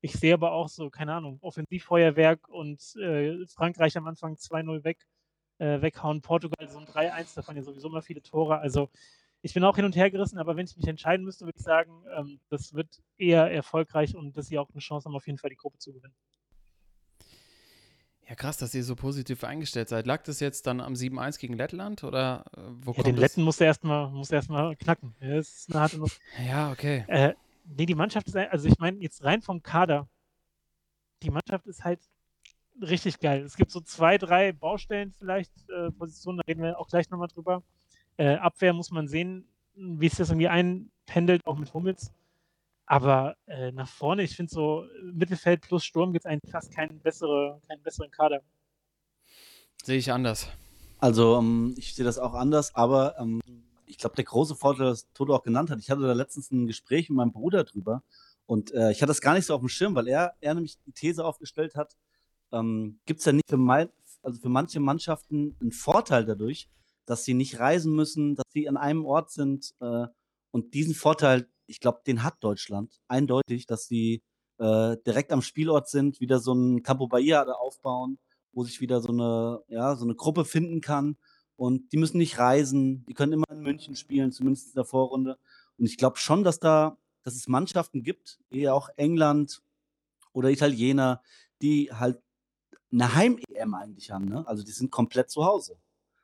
Ich sehe aber auch so, keine Ahnung, Offensivfeuerwerk und äh, Frankreich am Anfang 2-0 weg, äh, weghauen, Portugal so ein 3-1, davon ja sowieso immer viele Tore. Also ich bin auch hin und her gerissen, aber wenn ich mich entscheiden müsste, würde ich sagen, ähm, das wird eher erfolgreich und dass sie auch eine Chance haben, auf jeden Fall die Gruppe zu gewinnen. Ja, krass, dass ihr so positiv eingestellt seid. Lag das jetzt dann am 7-1 gegen Lettland oder äh, wo Ja, kommt den das? Letten musst du erstmal musst erstmal knacken. Ja, das ist eine harte Nuss. Ja, okay. Äh, nee, die Mannschaft ist, also ich meine, jetzt rein vom Kader, die Mannschaft ist halt richtig geil. Es gibt so zwei, drei Baustellen vielleicht, äh, Positionen, da reden wir auch gleich nochmal drüber. Äh, Abwehr muss man sehen, wie es das irgendwie einpendelt, auch mit Hummels. Aber äh, nach vorne, ich finde so Mittelfeld plus Sturm gibt es eigentlich fast keinen, bessere, keinen besseren Kader. Sehe ich anders. Also, ähm, ich sehe das auch anders, aber ähm, ich glaube, der große Vorteil, das Toto auch genannt hat, ich hatte da letztens ein Gespräch mit meinem Bruder drüber und äh, ich hatte das gar nicht so auf dem Schirm, weil er, er nämlich die These aufgestellt hat, ähm, gibt es ja nicht für, mein, also für manche Mannschaften einen Vorteil dadurch, dass sie nicht reisen müssen, dass sie an einem Ort sind. Äh, und diesen Vorteil, ich glaube, den hat Deutschland eindeutig, dass sie äh, direkt am Spielort sind, wieder so ein Campo Bahia aufbauen, wo sich wieder so eine, ja, so eine Gruppe finden kann. Und die müssen nicht reisen, die können immer in München spielen, zumindest in der Vorrunde. Und ich glaube schon, dass da, dass es Mannschaften gibt, eher auch England oder Italiener, die halt eine Heim-EM eigentlich haben. Ne? Also die sind komplett zu Hause.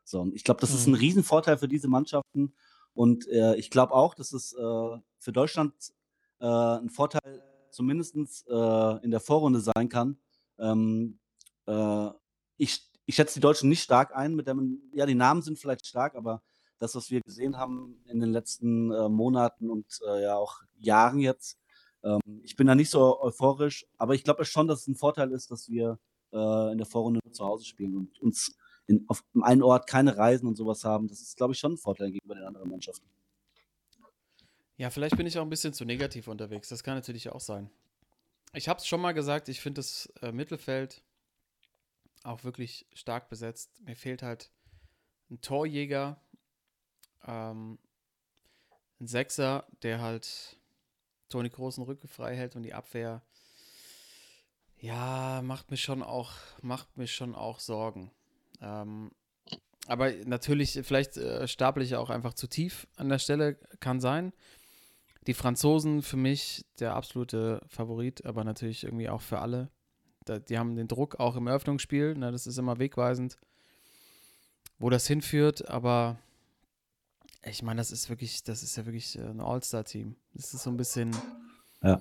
So, und ich glaube, das ist ein Mhm. Riesenvorteil für diese Mannschaften. Und äh, ich glaube auch, dass es äh, für Deutschland äh, ein Vorteil zumindest äh, in der Vorrunde sein kann. Ähm, äh, ich, ich schätze die Deutschen nicht stark ein. Mit dem, ja, die Namen sind vielleicht stark, aber das, was wir gesehen haben in den letzten äh, Monaten und äh, ja auch Jahren jetzt, ähm, ich bin da nicht so euphorisch, aber ich glaube schon, dass es ein Vorteil ist, dass wir äh, in der Vorrunde zu Hause spielen und uns in, auf einem Ort keine Reisen und sowas haben. Das ist, glaube ich, schon ein Vorteil gegenüber den anderen Mannschaften. Ja, vielleicht bin ich auch ein bisschen zu negativ unterwegs. Das kann natürlich auch sein. Ich habe es schon mal gesagt, ich finde das äh, Mittelfeld auch wirklich stark besetzt. Mir fehlt halt ein Torjäger, ähm, ein Sechser, der halt Toni Großen Rücke frei hält und die Abwehr, ja, macht mir schon auch, macht mir schon auch Sorgen. Ähm, aber natürlich, vielleicht äh, stapel ich auch einfach zu tief an der Stelle, kann sein. Die Franzosen für mich der absolute Favorit, aber natürlich irgendwie auch für alle. Da, die haben den Druck auch im Eröffnungsspiel, ne, das ist immer wegweisend, wo das hinführt, aber ich meine, das ist wirklich, das ist ja wirklich äh, ein All-Star-Team. Das ist so ein bisschen Ja.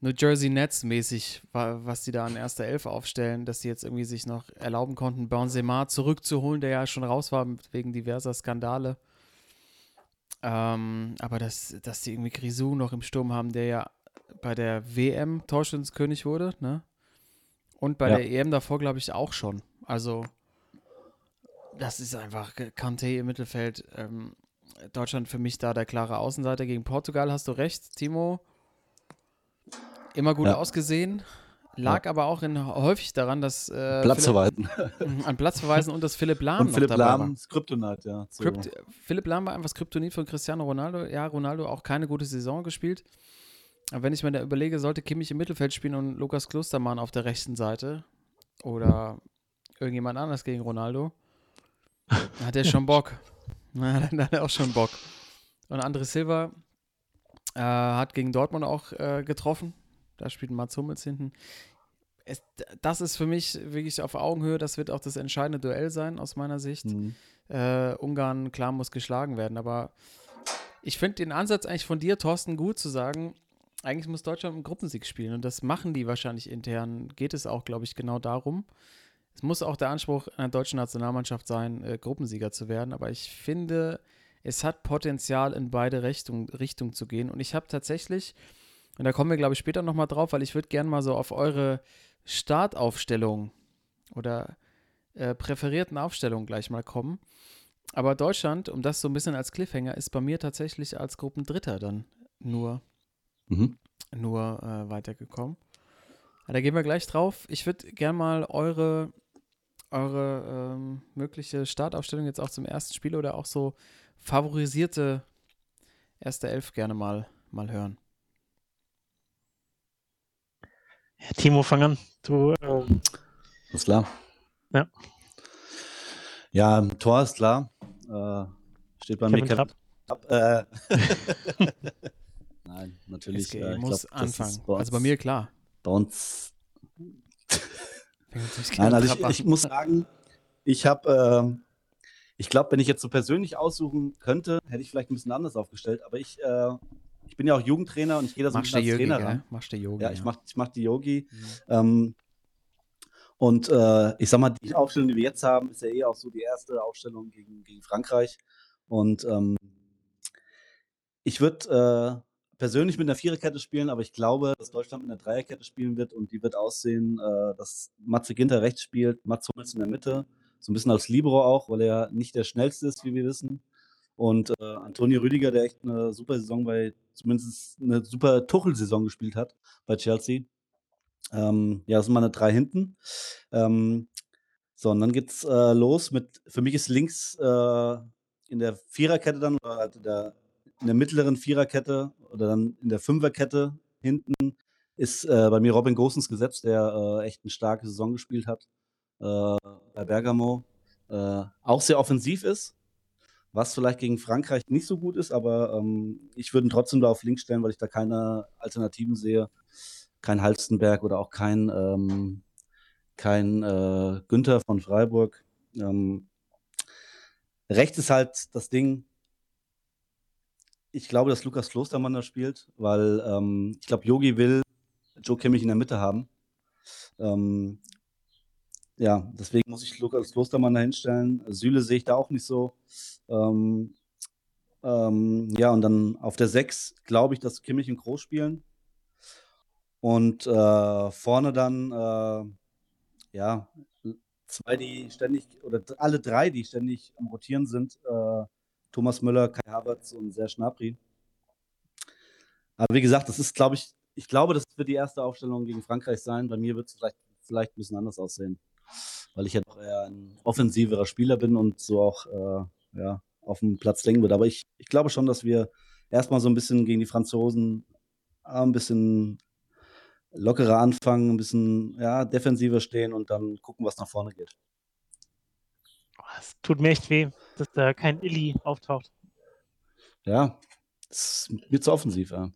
New Jersey Nets mäßig, wa- was die da an erster Elf aufstellen, dass die jetzt irgendwie sich noch erlauben konnten, Benzema zurückzuholen, der ja schon raus war wegen diverser Skandale. Ähm, aber dass, dass die irgendwie Grisou noch im Sturm haben, der ja bei der WM Torschützenkönig wurde, ne? Und bei Ja. der EM davor, glaube ich, auch schon. Also, das ist einfach Kante im Mittelfeld. Ähm, Deutschland für mich da der klare Außenseiter gegen Portugal, hast du recht, Timo. Immer gut Ja. ausgesehen. Lag aber auch in, häufig daran, dass äh, Platz verweisen. Philipp, an Platzverweisen und dass Philipp Lahm Und Philipp. Lahm, Kryptonite, ja. zu- Krypt Philipp Lahm war einfach das Kryptonit von Cristiano Ronaldo. Ja, Ronaldo auch keine gute Saison gespielt. Wenn ich mir da überlege, sollte Kimmich im Mittelfeld spielen und Lukas Klostermann auf der rechten Seite oder irgendjemand anders gegen Ronaldo, dann hat er schon Bock. Na, dann hat er auch schon Bock. Und André Silva äh, hat gegen Dortmund auch äh, getroffen. Da spielt Mats Hummels hinten. Es, das ist für mich wirklich auf Augenhöhe. Das wird auch das entscheidende Duell sein, aus meiner Sicht Mhm. äh, Ungarn, klar, muss geschlagen werden. Aber ich finde den Ansatz eigentlich von dir, Thorsten, gut zu sagen, eigentlich muss Deutschland einen Gruppensieg spielen. Und das machen die wahrscheinlich intern. Geht es auch, glaube ich, genau darum. Es muss auch der Anspruch einer deutschen Nationalmannschaft sein, äh, Gruppensieger zu werden. Aber ich finde, es hat Potenzial, in beide Richtungen Richtung zu gehen. Und ich habe tatsächlich, und da kommen wir, glaube ich, später nochmal drauf, weil ich würde gerne mal so auf eure Startaufstellung oder äh, präferierten Aufstellungen gleich mal kommen. Aber Deutschland, um das so ein bisschen als Cliffhanger, ist bei mir tatsächlich als Gruppendritter dann nur, Mhm. nur äh, weitergekommen. Aber da gehen wir gleich drauf. Ich würde gerne mal eure, eure ähm, mögliche Startaufstellung jetzt auch zum ersten Spiel oder auch so favorisierte erste Elf gerne mal, mal hören. Ja, Timo, fang an. Du, ähm, Ist klar. Ja. Ja, im Tor ist klar. Äh, steht bei Kevin mir Kevin Trapp. Trapp. Äh. Nein, natürlich. SG äh, ich muss glaub, anfangen. Bei also bei mir klar. Bei uns. Nein, also ich, ich muss sagen, ich habe, ähm, ich glaube, wenn ich jetzt so persönlich aussuchen könnte, hätte ich vielleicht ein bisschen anders aufgestellt. Aber ich, äh, ich bin ja auch Jugendtrainer und ich gehe da so ein bisschen als Yogi, Trainer ran. gell? Machst du Yogi. Ja, ich mache ich mach die Yogi. Mhm. Ähm, und äh, ich sag mal, die Aufstellung, die wir jetzt haben, ist ja eh auch so die erste Aufstellung gegen, gegen Frankreich. Und ähm, ich würde äh, persönlich mit einer Viererkette spielen, aber ich glaube, dass Deutschland mit einer Dreierkette spielen wird und die wird aussehen, äh, dass Matze Ginter rechts spielt, Mats Hummels in der Mitte, so ein bisschen als Libero auch, weil er nicht der schnellste ist, wie wir wissen. Und äh, Antonio Rüdiger, der echt eine super Saison bei, zumindest eine super Tuchel-Saison gespielt hat bei Chelsea. Ähm, ja, das sind meine drei hinten. Ähm, so, und dann geht's äh, los mit, für mich ist links äh, in der Viererkette dann, oder halt der, in der mittleren Viererkette oder dann in der Fünferkette hinten ist äh, bei mir Robin Gosens gesetzt, der äh, echt eine starke Saison gespielt hat äh, bei Bergamo. Äh, auch sehr offensiv ist, was vielleicht gegen Frankreich nicht so gut ist, aber ähm, ich würde ihn trotzdem da auf links stellen, weil ich da keine Alternativen sehe. Kein Halstenberg oder auch kein, ähm, kein äh, Günther von Freiburg. Ähm, rechts ist halt das Ding. Ich glaube, dass Lukas Klostermann da spielt, weil ähm, ich glaube, Yogi will Joe Kimmich in der Mitte haben. Ähm, ja, deswegen muss ich Lukas Klostermann da hinstellen. Süle sehe ich da auch nicht so. Ähm, ähm, ja, und dann auf der 6 glaube ich, dass Kimmich und Groß spielen. Und äh, vorne dann, äh, ja, zwei, die ständig, oder alle drei, die ständig am Rotieren sind. Äh, Thomas Müller, Kai Havertz und Serge Gnabry. Aber wie gesagt, das ist, glaube ich, ich glaube, das wird die erste Aufstellung gegen Frankreich sein. Bei mir wird es vielleicht, vielleicht ein bisschen anders aussehen weil ich ja doch eher ein offensiverer Spieler bin und so auch äh, ja, auf dem Platz lenken würde. Aber ich, ich glaube schon, dass wir erstmal so ein bisschen gegen die Franzosen äh, ein bisschen lockerer anfangen, ein bisschen ja, defensiver stehen und dann gucken, was nach vorne geht. Es tut mir echt weh, dass da kein Illy auftaucht. Ja, es ist mir zu offensiv, ja.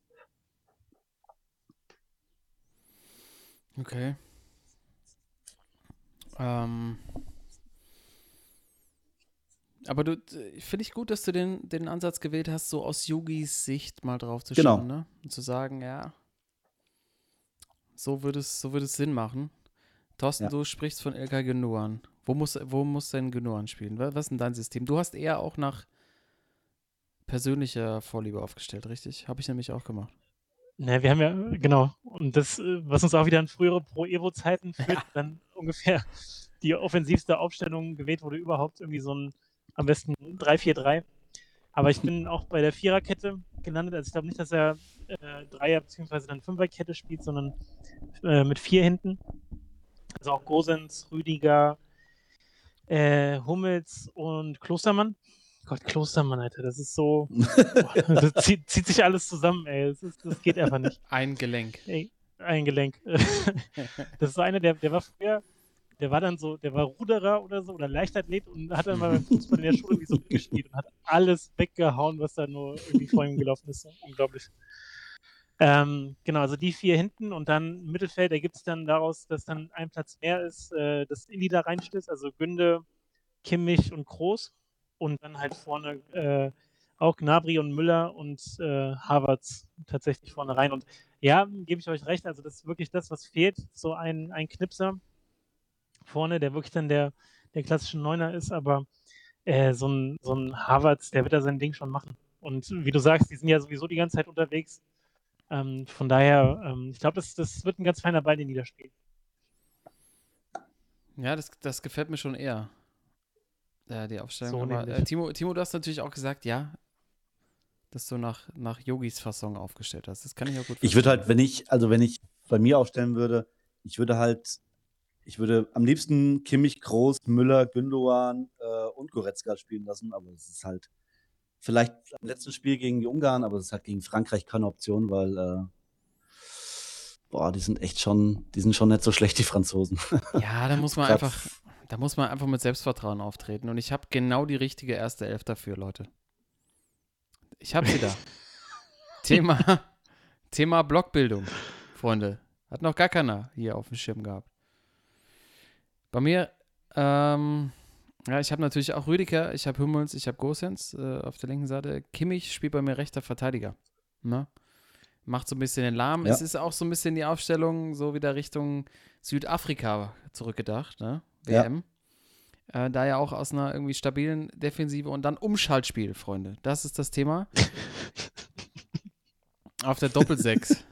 Okay. Ähm, aber du finde ich gut, dass du den, den Ansatz gewählt hast, so aus Yogis Sicht mal drauf zu Genau. schauen, ne? Und zu sagen, ja, so würde es, so würde es Sinn machen. Thorsten, Ja. du sprichst von Ilkay Gündogan. Wo muss, wo muss denn Gündogan spielen? Wa- Was ist denn dein System? Du hast eher auch nach persönlicher Vorliebe aufgestellt, richtig? Habe ich nämlich auch gemacht. Ne, wir haben ja, genau. Und das, äh, was uns auch wieder an frühere Pro-Evo-Zeiten führt, dann ungefähr die offensivste Aufstellung gewählt wurde überhaupt. Irgendwie so ein, am besten 3-4-3. Aber ich bin auch bei der Viererkette gelandet. Also ich glaube nicht, dass er äh, Dreier- bzw. dann Fünferkette spielt, sondern äh, mit vier hinten. Also auch Gosens, Rüdiger, äh, Hummels und Klostermann. Gott, Klostermann, Alter, das ist so. Boah, das zieht, zieht sich alles zusammen, ey. Das, ist, das geht einfach nicht. Ein Gelenk. Ey, ein Gelenk. das ist so einer, der, der war früher, der war dann so, der war Ruderer oder so oder Leichtathlet und hat dann mal beim Fußball in der Schule irgendwie so mitgespielt und hat alles weggehauen, was da nur irgendwie vor ihm gelaufen ist. Unglaublich. Ähm, genau, also die vier hinten und dann im Mittelfeld ergibt es dann daraus, dass dann ein Platz mehr ist, äh, dass Illy da reinstößt, also Günde, Kimmich und Groß und dann halt vorne äh, auch Gnabry und Müller und äh, Havertz tatsächlich vorne rein. Und ja, gebe ich euch recht, also das ist wirklich das, was fehlt, so ein, ein Knipser vorne, der wirklich dann der, der klassische Neuner ist, aber äh, so, ein, so ein Havertz, der wird da sein Ding schon machen. Und wie du sagst, die sind ja sowieso die ganze Zeit unterwegs. Ähm, von daher, ähm, ich glaube, das, das wird ein ganz feiner Ball, den die da spielen. Ja, das, das gefällt mir schon eher. Ja, die Aufstellung. So äh, Timo, Timo, du hast natürlich auch gesagt, ja, dass du nach, nach Yogis Fassung aufgestellt hast. Das kann ich auch gut Ich würde halt, verstehen. wenn ich, also wenn ich bei mir aufstellen würde, ich würde halt, ich würde am liebsten Kimmich, Groß, Müller, Gündogan äh, und Goretzka spielen lassen, aber es ist halt vielleicht am letzten Spiel gegen die Ungarn, aber es halt gegen Frankreich keine Option, weil äh, boah, die sind echt schon, die sind schon nicht so schlecht, die Franzosen. Ja, da muss man einfach, da muss man einfach mit Selbstvertrauen auftreten. Und ich habe genau die richtige erste Elf dafür, Leute. Ich habe sie da. Thema, Thema Blockbildung, Freunde. Hat noch gar keiner hier auf dem Schirm gehabt. Bei mir, ähm, ja, ich habe natürlich auch Rüdiger, ich habe Hummels, ich habe Gosens äh, auf der linken Seite. Kimmich spielt bei mir rechter Verteidiger. Ne? Macht so ein bisschen den Lahm. Ja. Es ist auch so ein bisschen die Aufstellung so wieder Richtung Südafrika zurückgedacht, ne? Ja. WM. Äh, da ja auch aus einer irgendwie stabilen Defensive und dann Umschaltspiel, Freunde. Das ist das Thema. Auf der Doppelsechs.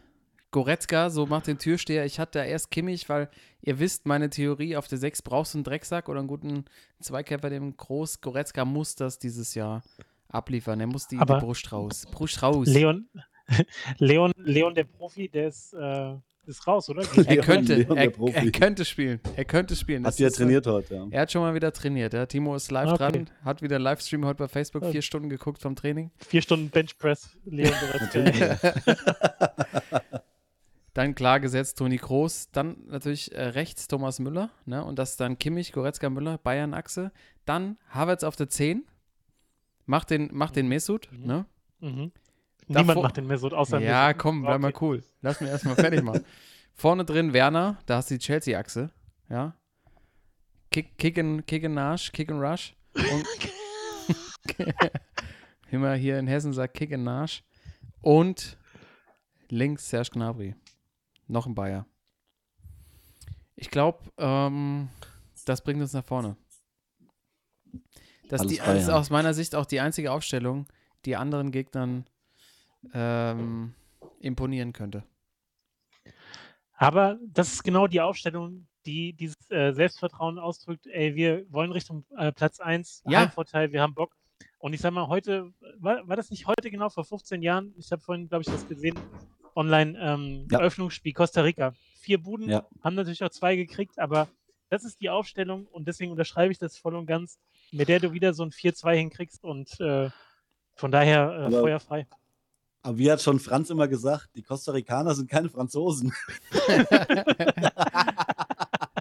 Goretzka, so macht den Türsteher. Ich hatte da erst Kimmich, weil ihr wisst, meine Theorie, auf der 6 brauchst du einen Drecksack oder einen guten Zweikämpfer, dem Groß. Goretzka muss das dieses Jahr abliefern. Er muss die, die Brust raus. Brust raus. Leon, Leon, Leon, der Profi, der ist, äh, ist raus, oder? er könnte, Leon, er, er könnte spielen. Er könnte spielen. Hat Das wieder ist, äh, trainiert heute, ja. Er hat schon mal wieder trainiert. Ja. Timo ist live Okay. dran, hat wieder einen Livestream heute bei Facebook, Ja. vier Stunden geguckt vom Training. Vier Stunden Benchpress, Leon. Goretzka. Dann klar gesetzt Toni Kroos, dann natürlich äh, rechts Thomas Müller, ne? Und das dann Kimmich, Goretzka, Müller, Bayern-Achse. Dann Havertz auf der 10. Macht den, macht den Mesut, Mhm. ne? Mhm. Davor- Niemand macht den so außer Ja, Mesut. komm, bleib mal Okay. cool. Lass mich erstmal fertig machen. Vorne drin Werner, da hast du die Chelsea-Achse, ja. Kick, kick, and, kick and Nash, Kick and Rush. Immer hier in Hessen sagt Kick and Nash. Und links Serge Gnabry. Noch ein Bayer. Ich glaube, ähm, das bringt uns nach vorne. Das, die, das ist aus meiner Sicht auch die einzige Aufstellung, die anderen Gegnern ähm, imponieren könnte. Aber das ist genau die Aufstellung, die dieses äh, Selbstvertrauen ausdrückt. Ey, wir wollen Richtung äh, Platz 1, Ja. Heimvorteil, wir haben Bock. Und ich sag mal, heute, war, war das nicht heute genau, vor 15 Jahren? Ich habe vorhin, glaube ich, das gesehen, online, ähm, Ja. Eröffnungsspiel Costa Rica. Vier Buden, Ja. haben natürlich auch zwei gekriegt, aber das ist die Aufstellung und deswegen unterschreibe ich das voll und ganz, mit der du wieder so ein 4-2 hinkriegst und äh, von daher äh, Aber- feuerfrei. Aber wie hat schon Franz immer gesagt, die Costa Ricaner sind keine Franzosen.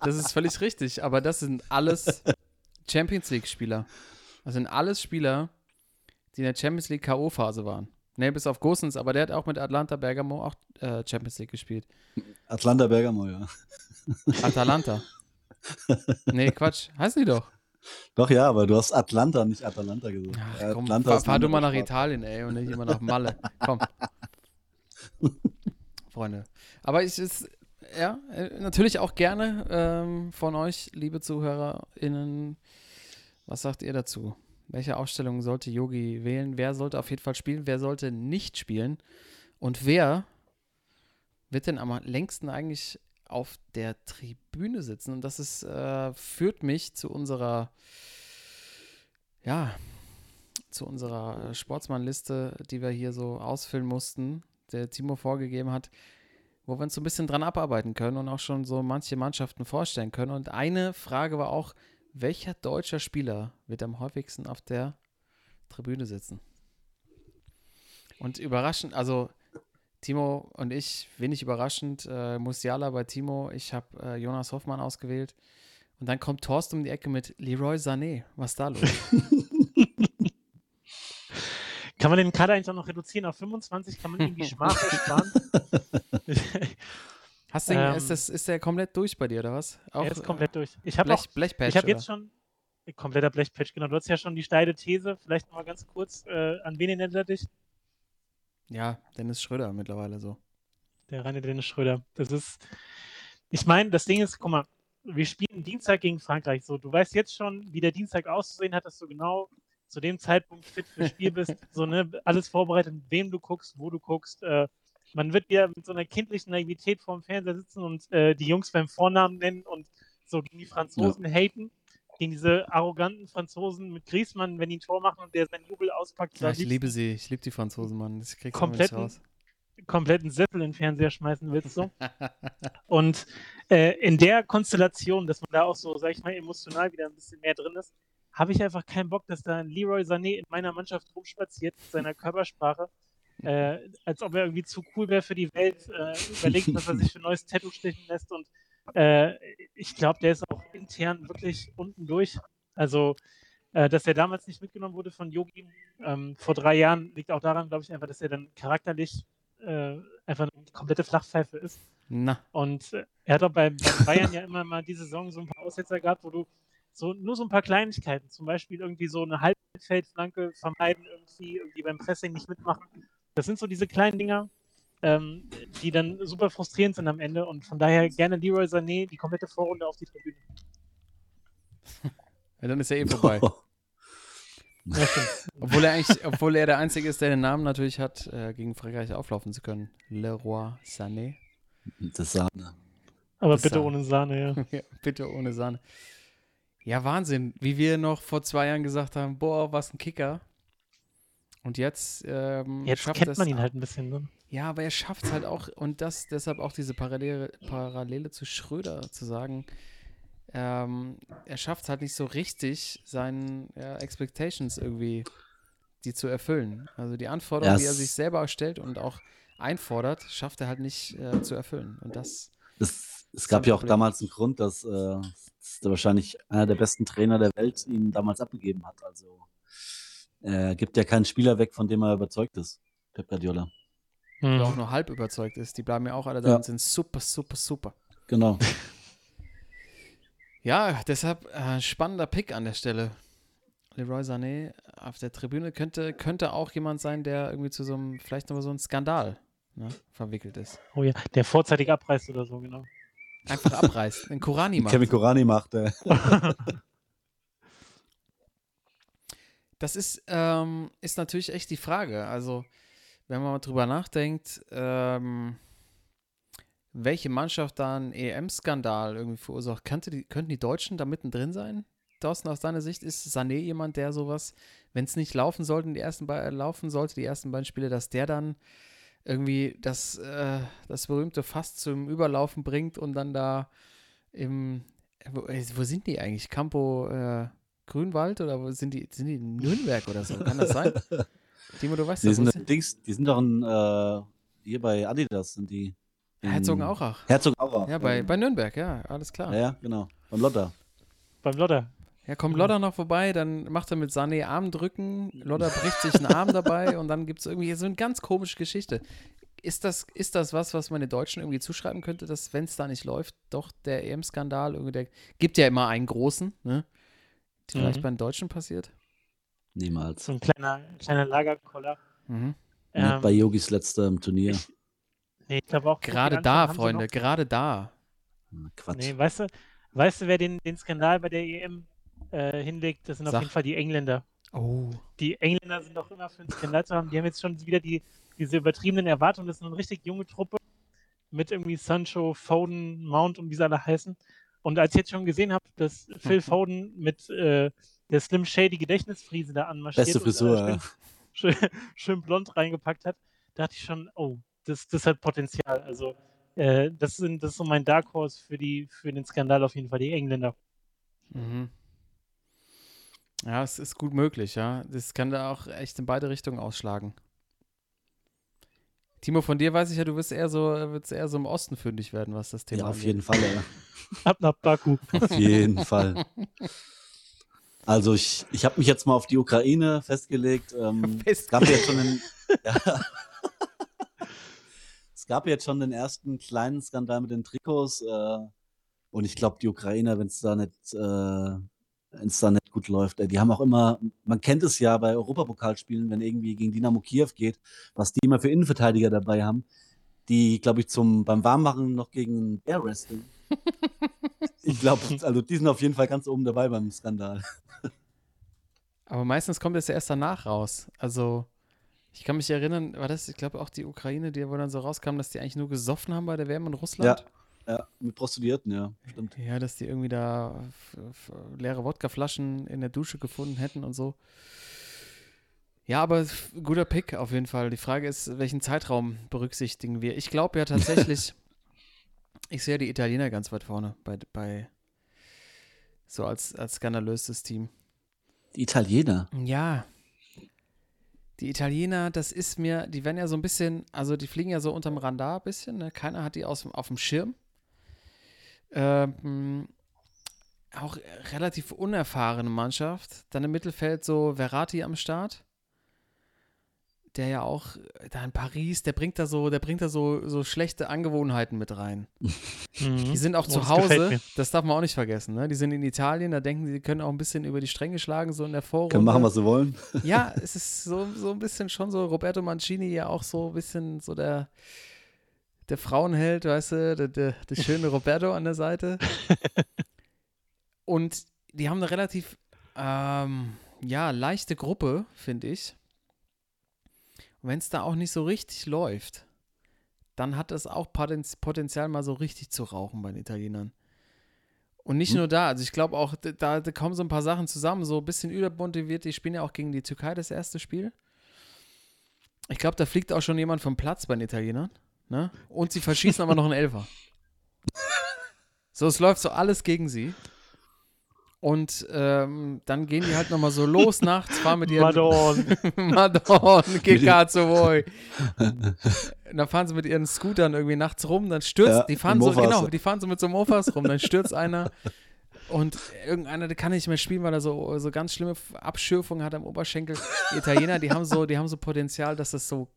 Das ist völlig richtig, aber das sind alles Champions League-Spieler. Das sind alles Spieler, die in der Champions League K.O.-Phase waren. Ne, bis auf Gosens, aber der hat auch mit Atlanta Bergamo auch äh, Champions League gespielt. Atlanta Bergamo, ja. Atalanta. nee, Quatsch. Heißen die doch. Doch, ja, aber du hast Atlanta, nicht Atalanta gesagt. Ach, Äh, komm, Atlanta fahr, fahr du mal nach Sprache. Italien, ey, und nicht immer nach Malle. Komm. Freunde. Aber ich ist, ja, äh, natürlich auch gerne ähm, von euch, liebe ZuhörerInnen, was sagt ihr dazu? Welche Aufstellung sollte Yogi wählen? Wer sollte auf jeden Fall spielen? Wer sollte nicht spielen? Und wer wird denn am längsten eigentlich auf der Tribüne sitzen? Und das ist, äh, führt mich zu unserer, ja, zu unserer äh, Sportsmannliste, die wir hier so ausfüllen mussten, der Timo vorgegeben hat, wo wir uns so ein bisschen dran abarbeiten können und auch schon so manche Mannschaften vorstellen können. Und eine Frage war auch, welcher deutscher Spieler wird am häufigsten auf der Tribüne sitzen? Und überraschend, also Timo und ich, wenig überraschend, äh, Musiala bei Timo, ich habe äh, Jonas Hoffmann ausgewählt. Und dann kommt Thorsten um die Ecke mit Leroy Sané. Was ist da los? Kann man den Kader eigentlich auch noch reduzieren auf 25? Kann man die Schmach ersparen? Hast du, Ähm, ist, das, ist der komplett durch bei dir, oder was? Auch, er ist komplett durch. Ich habe Blech, Blechpatch, ich habe jetzt schon kompletter Blechpatch, genau. Du hast ja schon die steile These, vielleicht noch mal ganz kurz, äh, an wen nennt er dich? Ja, Dennis Schröder mittlerweile so. Der reine Dennis Schröder. Das ist, ich meine, das Ding ist, guck mal, wir spielen Dienstag gegen Frankreich. So, du weißt jetzt schon, wie der Dienstag auszusehen hat, dass du genau zu dem Zeitpunkt fit fürs Spiel bist. so, ne, alles vorbereitet, wem du guckst, wo du guckst. Äh, man wird wieder mit so einer kindlichen Naivität vorm Fernseher sitzen und äh, die Jungs beim Vornamen nennen und so gegen die Franzosen haten. Gegen diese arroganten Franzosen mit Griezmann, wenn die ein Tor machen und der seinen Jubel auspackt. Ja, ich liebe sie. Ich liebe die Franzosen, Mann. Ich krieg's kompletten, raus. kompletten Seppel in den Fernseher schmeißen willst. So. Und äh, in der Konstellation, dass man da auch so, sag ich mal, emotional wieder ein bisschen mehr drin ist, habe ich einfach keinen Bock, dass da ein Leroy Sané in meiner Mannschaft rumspaziert mit seiner Körpersprache, äh, als ob er irgendwie zu cool wäre für die Welt, äh, überlegt, was er sich für ein neues Tattoo stechen lässt und äh, ich glaube, der ist auch intern wirklich unten durch. Also, äh, dass er damals nicht mitgenommen wurde von Yogi ähm, vor drei Jahren, liegt auch daran, glaube ich, einfach, dass er dann charakterlich äh, einfach eine komplette Flachpfeife ist. Na, Und äh, er hat auch bei, bei Bayern ja immer mal diese Saison so ein paar Aussetzer gehabt, wo du so nur so ein paar Kleinigkeiten, zum Beispiel irgendwie so eine Halbfeldflanke vermeiden, irgendwie, irgendwie beim Pressing nicht mitmachen. Das sind so diese kleinen Dinger, ähm, die dann super frustrierend sind am Ende und von daher gerne Leroy Sané die komplette Vorrunde auf die Tribüne. Ja, dann ist er eh vorbei. Ja, stimmt. obwohl er eigentlich, obwohl er der Einzige ist, der den Namen natürlich hat, äh, gegen Frankreich auflaufen zu können. Leroy Sané. Das Sahne. Aber Das bitte sah- ohne Sahne, ja. Ja, bitte ohne Sahne. Ja, Wahnsinn, wie wir noch vor zwei Jahren gesagt haben, boah, was ein Kicker. Und jetzt, ähm, Jetzt schafft kennt es man ihn halt ein bisschen, ne? Ja, aber er schafft es halt auch, und das deshalb auch diese Parallele, Parallele zu Schröder zu sagen, ähm, er schafft es halt nicht so richtig, seinen ja, Expectations irgendwie die zu erfüllen. Also die Anforderungen, Ja, die er sich selber stellt und auch einfordert, schafft er halt nicht äh, zu erfüllen. Und das, Es, es gab ein ja auch damals einen Grund, dass, äh, dass wahrscheinlich einer der besten Trainer der Welt ihn damals abgegeben hat. Also er gibt ja keinen Spieler weg, von dem er überzeugt ist, Pep Guardiola. der Hm. auch nur halb überzeugt ist, die bleiben ja auch alle da Ja. und sind super, super, super. Genau. Ja, deshalb äh, spannender Pick an der Stelle. Leroy Sané auf der Tribüne könnte, könnte auch jemand sein, der irgendwie zu so einem, vielleicht nochmal so einem Skandal ne, verwickelt ist. Oh ja, der vorzeitig abreißt oder so, genau. Einfach abreißt, einen Korani macht. Kevin Korani macht. Äh, Das ist, ähm, ist natürlich echt die Frage. Also, wenn man mal drüber nachdenkt, ähm, welche Mannschaft da einen EM-Skandal irgendwie verursacht, könnte die, könnten die Deutschen da mittendrin sein? Thorsten, aus deiner Sicht ist Sané jemand, der sowas, wenn es nicht laufen sollten, die ersten beiden laufen sollte, die ersten beiden Spiele, dass der dann irgendwie das, äh, das berühmte Fass zum Überlaufen bringt und dann da im, wo, wo sind die eigentlich? Campo äh, Grünwald oder wo sind die? Sind die in Nürnberg oder so? Kann das sein? Timo, du weißt die, wo sind, sind Dings, die sind doch in, äh, hier bei Adidas, sind die. Herzogenaurach. Herzogenaurach. Ja, bei, bei Nürnberg, ja, alles klar. Ja, ja, genau. Beim Lotter. Beim Lodder. Ja, kommt Lodder noch vorbei, dann macht er mit Sané Armdrücken, Lodder bricht sich einen Arm dabei und dann gibt es irgendwie so eine ganz komische Geschichte. Ist das, ist das was, was man den Deutschen irgendwie zuschreiben könnte, dass, wenn es da nicht läuft, doch der EM-Skandal irgendwie, der gibt ja immer einen großen, ne? Die vielleicht Mhm. bei den Deutschen passiert? Niemals. So ein kleiner, kleiner Lagerkoller. Mhm. Nicht Ähm, bei Yogis letztem Turnier. ich- Nee, ich glaube auch. Gerade da, Freunde, gerade da. Quatsch. Nee, weißt du, weißt du, wer den, den Skandal bei der EM äh, hinlegt? Das sind auf Sag. jeden Fall die Engländer. Oh. Die Engländer sind doch immer für einen Skandal zu haben. Die haben jetzt schon wieder die, diese übertriebenen Erwartungen. Das ist eine richtig junge Truppe mit irgendwie Sancho, Foden, Mount und wie sie alle heißen. Und als ich jetzt schon gesehen habe, dass Phil Foden mit äh, der Slim Shady Gedächtnisfriese da anmarschiert Beste und, Frisur, äh, ja. schön, schön, schön blond reingepackt hat, dachte ich schon, oh, das, das hat Potenzial. Also äh, das, sind, das ist so mein Dark Horse für, die, für den Skandal auf jeden Fall, die Engländer. Mhm. Ja, es ist gut möglich, ja. Das kann da auch echt in beide Richtungen ausschlagen. Timo, von dir weiß ich ja, du wirst eher so, wirst eher so im Osten fündig werden, was das Thema Ja, auf angeht. jeden Fall. Ja. Ab nach Baku. Auf jeden Fall. Also ich, ich habe mich jetzt mal auf die Ukraine festgelegt. Ähm, es gab jetzt schon den, ja, es gab jetzt schon den ersten kleinen Skandal mit den Trikots. Äh, und ich glaube, die Ukrainer, wenn es da nicht, äh, wenn es da gut läuft, äh, die haben auch immer, man kennt es ja bei Europapokalspielen, wenn irgendwie gegen Dynamo Kiew geht, was die immer für Innenverteidiger dabei haben, die, glaube ich, zum beim Warmmachen noch gegen Bear wresteln. Ich glaube, also die sind auf jeden Fall ganz oben dabei beim Skandal. Aber meistens kommt es ja erst danach raus. Also, ich kann mich erinnern, war das, ich glaube, auch die Ukraine, die, wo dann so rauskam, dass die eigentlich nur gesoffen haben bei der WM in Russland? Ja, mit Prostituierten, ja, stimmt. Ja, dass die irgendwie da leere Wodkaflaschen in der Dusche gefunden hätten und so. Ja, aber guter Pick auf jeden Fall. Die Frage ist, welchen Zeitraum berücksichtigen wir? Ich glaube ja tatsächlich, ich sehe die Italiener ganz weit vorne bei, bei so als, als skandalöses Team. Die Italiener. Ja. Die Italiener, das ist mir, die werden ja so ein bisschen, also die fliegen ja so unterm Radar ein bisschen, ne? Keiner hat die aus, auf dem Schirm. Ähm, auch relativ unerfahrene Mannschaft. Dann im Mittelfeld so Verratti am Start. Der ja auch da in Paris, der bringt da so, der bringt da so, so schlechte Angewohnheiten mit rein. Die sind auch Oh, zu Hause, das darf man auch nicht vergessen. Ne? Die sind in Italien, da denken sie, die können auch ein bisschen über die Stränge schlagen, so in der Vorrunde. Können machen, was sie wollen. Ja, es ist so, so ein bisschen schon so Roberto Mancini ja auch so ein bisschen so der, der Frauenheld, weißt du, der, der, der schöne Roberto an der Seite. Und die haben eine relativ Ähm, ja, leichte Gruppe, finde ich. Wenn es da auch nicht so richtig läuft, dann hat es auch Potenz Potenzial, mal so richtig zu rauchen bei den Italienern. Und nicht Hm. nur da, also ich glaube auch, da, da kommen so ein paar Sachen zusammen, so ein bisschen übermotiviert. Die spielen ja auch gegen die Türkei das erste Spiel. Ich glaube, da fliegt auch schon jemand vom Platz bei den Italienern. Ne? Und sie verschießen aber noch einen Elfer. So, es läuft so alles gegen sie. Und ähm, dann gehen die halt nochmal so los nachts, fahren mit ihren Madon. Vuoi? Und dann fahren sie mit ihren Scootern irgendwie nachts rum, dann stürzt, Ja, die fahren so, Mofas. genau, die fahren so mit so Mofas rum, dann stürzt einer und irgendeiner, der kann nicht mehr spielen, weil er so, so ganz schlimme Abschürfungen hat am Oberschenkel. Die Italiener, die haben so, die haben so Potenzial, dass das so,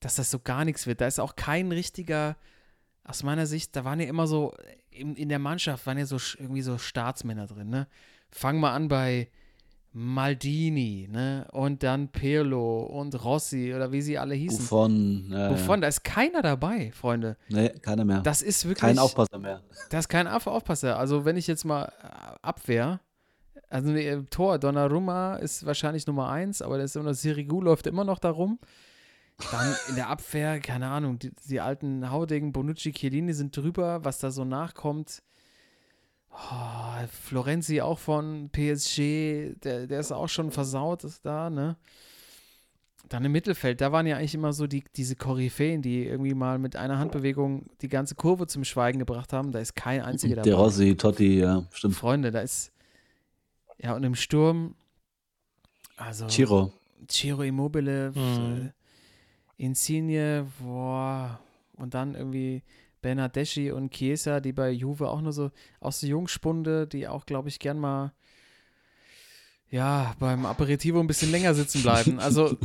dass das so gar nichts wird. Da ist auch kein richtiger, aus meiner Sicht, da waren ja immer so, in, in der Mannschaft waren ja so irgendwie so Staatsmänner drin, ne? Fang mal an bei Maldini, ne? Und dann Pirlo und Rossi oder wie sie alle hießen. Buffon. Ja, Wovon? Da ist keiner dabei, Freunde. Nee, keiner mehr. Das ist wirklich. Kein Aufpasser mehr. Das ist kein Auf Aufpasser. Also, wenn ich jetzt mal äh, Abwehr, also nee, im Tor, Donnarumma ist wahrscheinlich Nummer eins, aber das ist immer noch, Sirigu läuft immer noch da rum. Dann in der Abwehr, keine Ahnung, die, die alten Haudegen, Bonucci, Chiellini sind drüber, was da so nachkommt. Oh, Florenzi auch von PSG, der, der ist auch schon versaut, ist da, ne? Dann im Mittelfeld, da waren ja eigentlich immer so die, diese Koryphäen, die irgendwie mal mit einer Handbewegung die ganze Kurve zum Schweigen gebracht haben. Da ist kein einziger dabei. Der Rossi, Totti, ja, stimmt. Freunde, da ist. Ja, und im Sturm. Also. Chiro. Ciro Immobile, Mhm. Insigne, boah. Und dann irgendwie Bernardeschi und Chiesa, die bei Juve auch nur so aus der Jungspunde, die auch, glaube ich, gern mal ja, beim Aperitivo ein bisschen länger sitzen bleiben. Also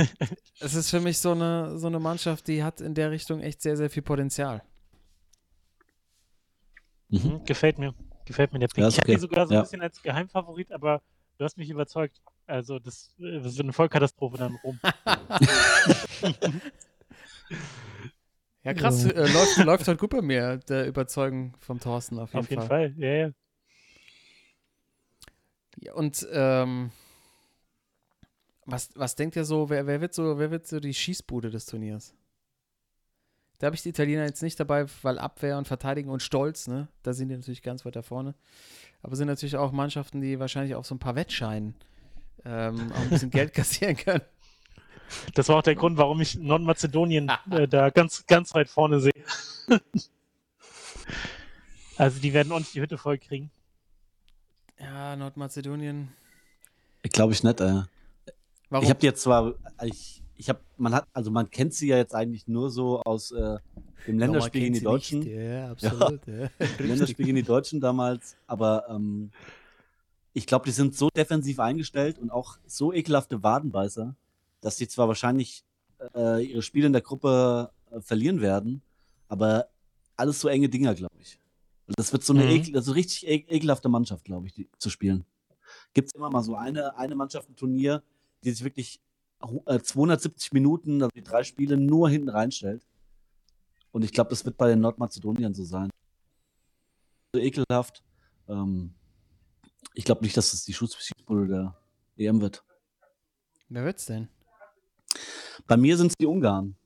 es ist für mich so eine, so eine Mannschaft, die hat in der Richtung echt sehr, sehr viel Potenzial. Mhm. Gefällt mir. Gefällt mir der Pick. Ja, ich hatte okay. die sogar so ein Ja. bisschen als Geheimfavorit, aber du hast mich überzeugt. Also das, äh, das wird eine Vollkatastrophe dann rum. Ja, krass, äh, läuft, läuft halt gut bei mir, der Überzeugung vom Thorsten auf jeden, Auf jeden Fall. Fall. Ja, ja. Ja, und ähm, was, was denkt ihr so, wer, wer wird so, wer wird so die Schießbude des Turniers? Da habe ich die Italiener jetzt nicht dabei, weil Abwehr und Verteidigen und Stolz, ne? Da sind die natürlich ganz weit da vorne. Aber sind natürlich auch Mannschaften, die wahrscheinlich auf so ein paar Wettscheinen ähm, auch ein bisschen Geld kassieren können. Das war auch der Grund, warum ich Nordmazedonien äh, da ganz, ganz weit vorne sehe. also die werden uns die Hütte voll kriegen. Ja, Nordmazedonien. Glaube ich nicht, äh. Warum? Ich habe jetzt zwar, ich, ich habe, man hat, also man kennt sie ja jetzt eigentlich nur so aus äh, dem Länderspiel gegen die Deutschen. Nicht. Ja, absolut. Ja. Richtig. Länderspiel gegen die Deutschen damals, aber ähm, ich glaube, die sind so defensiv eingestellt und auch so ekelhafte Wadenbeißer, dass die zwar wahrscheinlich äh, ihre Spiele in der Gruppe äh, verlieren werden, aber alles so enge Dinger, glaube ich. Und das wird so eine Mhm. ekel, also richtig e ekelhafte Mannschaft, glaube ich, die, zu spielen. Gibt es immer mal so eine, eine Mannschaft im Turnier, die sich wirklich hu- äh, 270 Minuten, also die drei Spiele, nur hinten reinstellt. Und ich glaube, das wird bei den Nordmazedoniern so sein so ekelhaft. Ähm, ich glaube nicht, dass es die Schießbude der EM wird. Wer wird's denn? Bei mir sind es die Ungarn.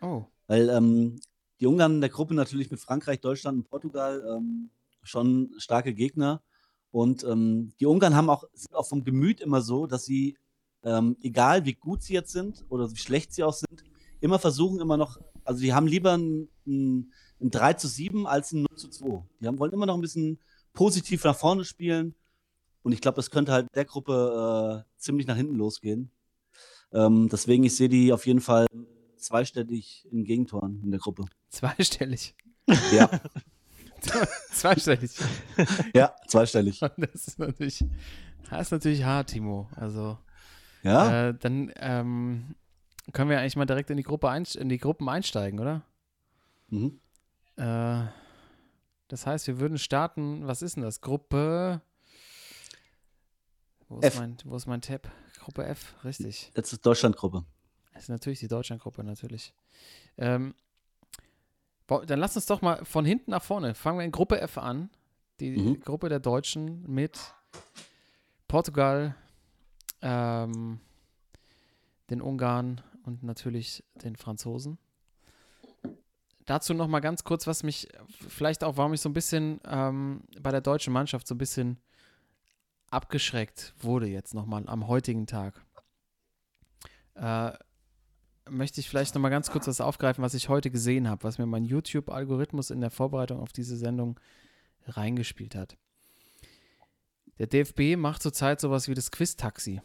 Oh. Weil ähm, die Ungarn in der Gruppe natürlich mit Frankreich, Deutschland und Portugal ähm, schon starke Gegner. Und ähm, die Ungarn haben auch, sind auch vom Gemüt immer so, dass sie, ähm, egal wie gut sie jetzt sind oder wie schlecht sie auch sind, immer versuchen immer noch, also die haben lieber ein, ein, ein 3 zu 7 als ein 0 zu 2. Die haben, wollen immer noch ein bisschen positiv nach vorne spielen. Und ich glaube, das könnte halt der Gruppe äh, ziemlich nach hinten losgehen. Ähm, deswegen, ich sehe die auf jeden Fall zweistellig in Gegentoren in der Gruppe. Zweistellig. Ja, Zweistellig. ja, zweistellig. Das ist natürlich, das ist natürlich hart, Timo. Also, Ja, äh, dann ähm, können wir eigentlich mal direkt in die Gruppe in die Gruppen einsteigen, oder? mhm. Äh, das heißt, wir würden starten, was ist denn das? Gruppe. Wo ist, mein, wo ist mein Tab? Gruppe F, richtig. jetzt ist Deutschland-Gruppe. Das ist natürlich die Deutschlandgruppe, natürlich. Ähm, dann lass uns doch mal von hinten nach vorne. Fangen wir in Gruppe F an. Die Mhm. Gruppe der Deutschen mit Portugal, ähm, den Ungarn und natürlich den Franzosen. Dazu noch mal ganz kurz, was mich vielleicht auch, warum ich so ein bisschen ähm, bei der deutschen Mannschaft so ein bisschen abgeschreckt wurde jetzt noch mal am heutigen Tag. Äh, möchte ich vielleicht noch mal ganz kurz was aufgreifen, was ich heute gesehen habe, was mir mein YouTube-Algorithmus in der Vorbereitung auf diese Sendung reingespielt hat. Der DFB macht zurzeit sowas wie das Quiz-Taxi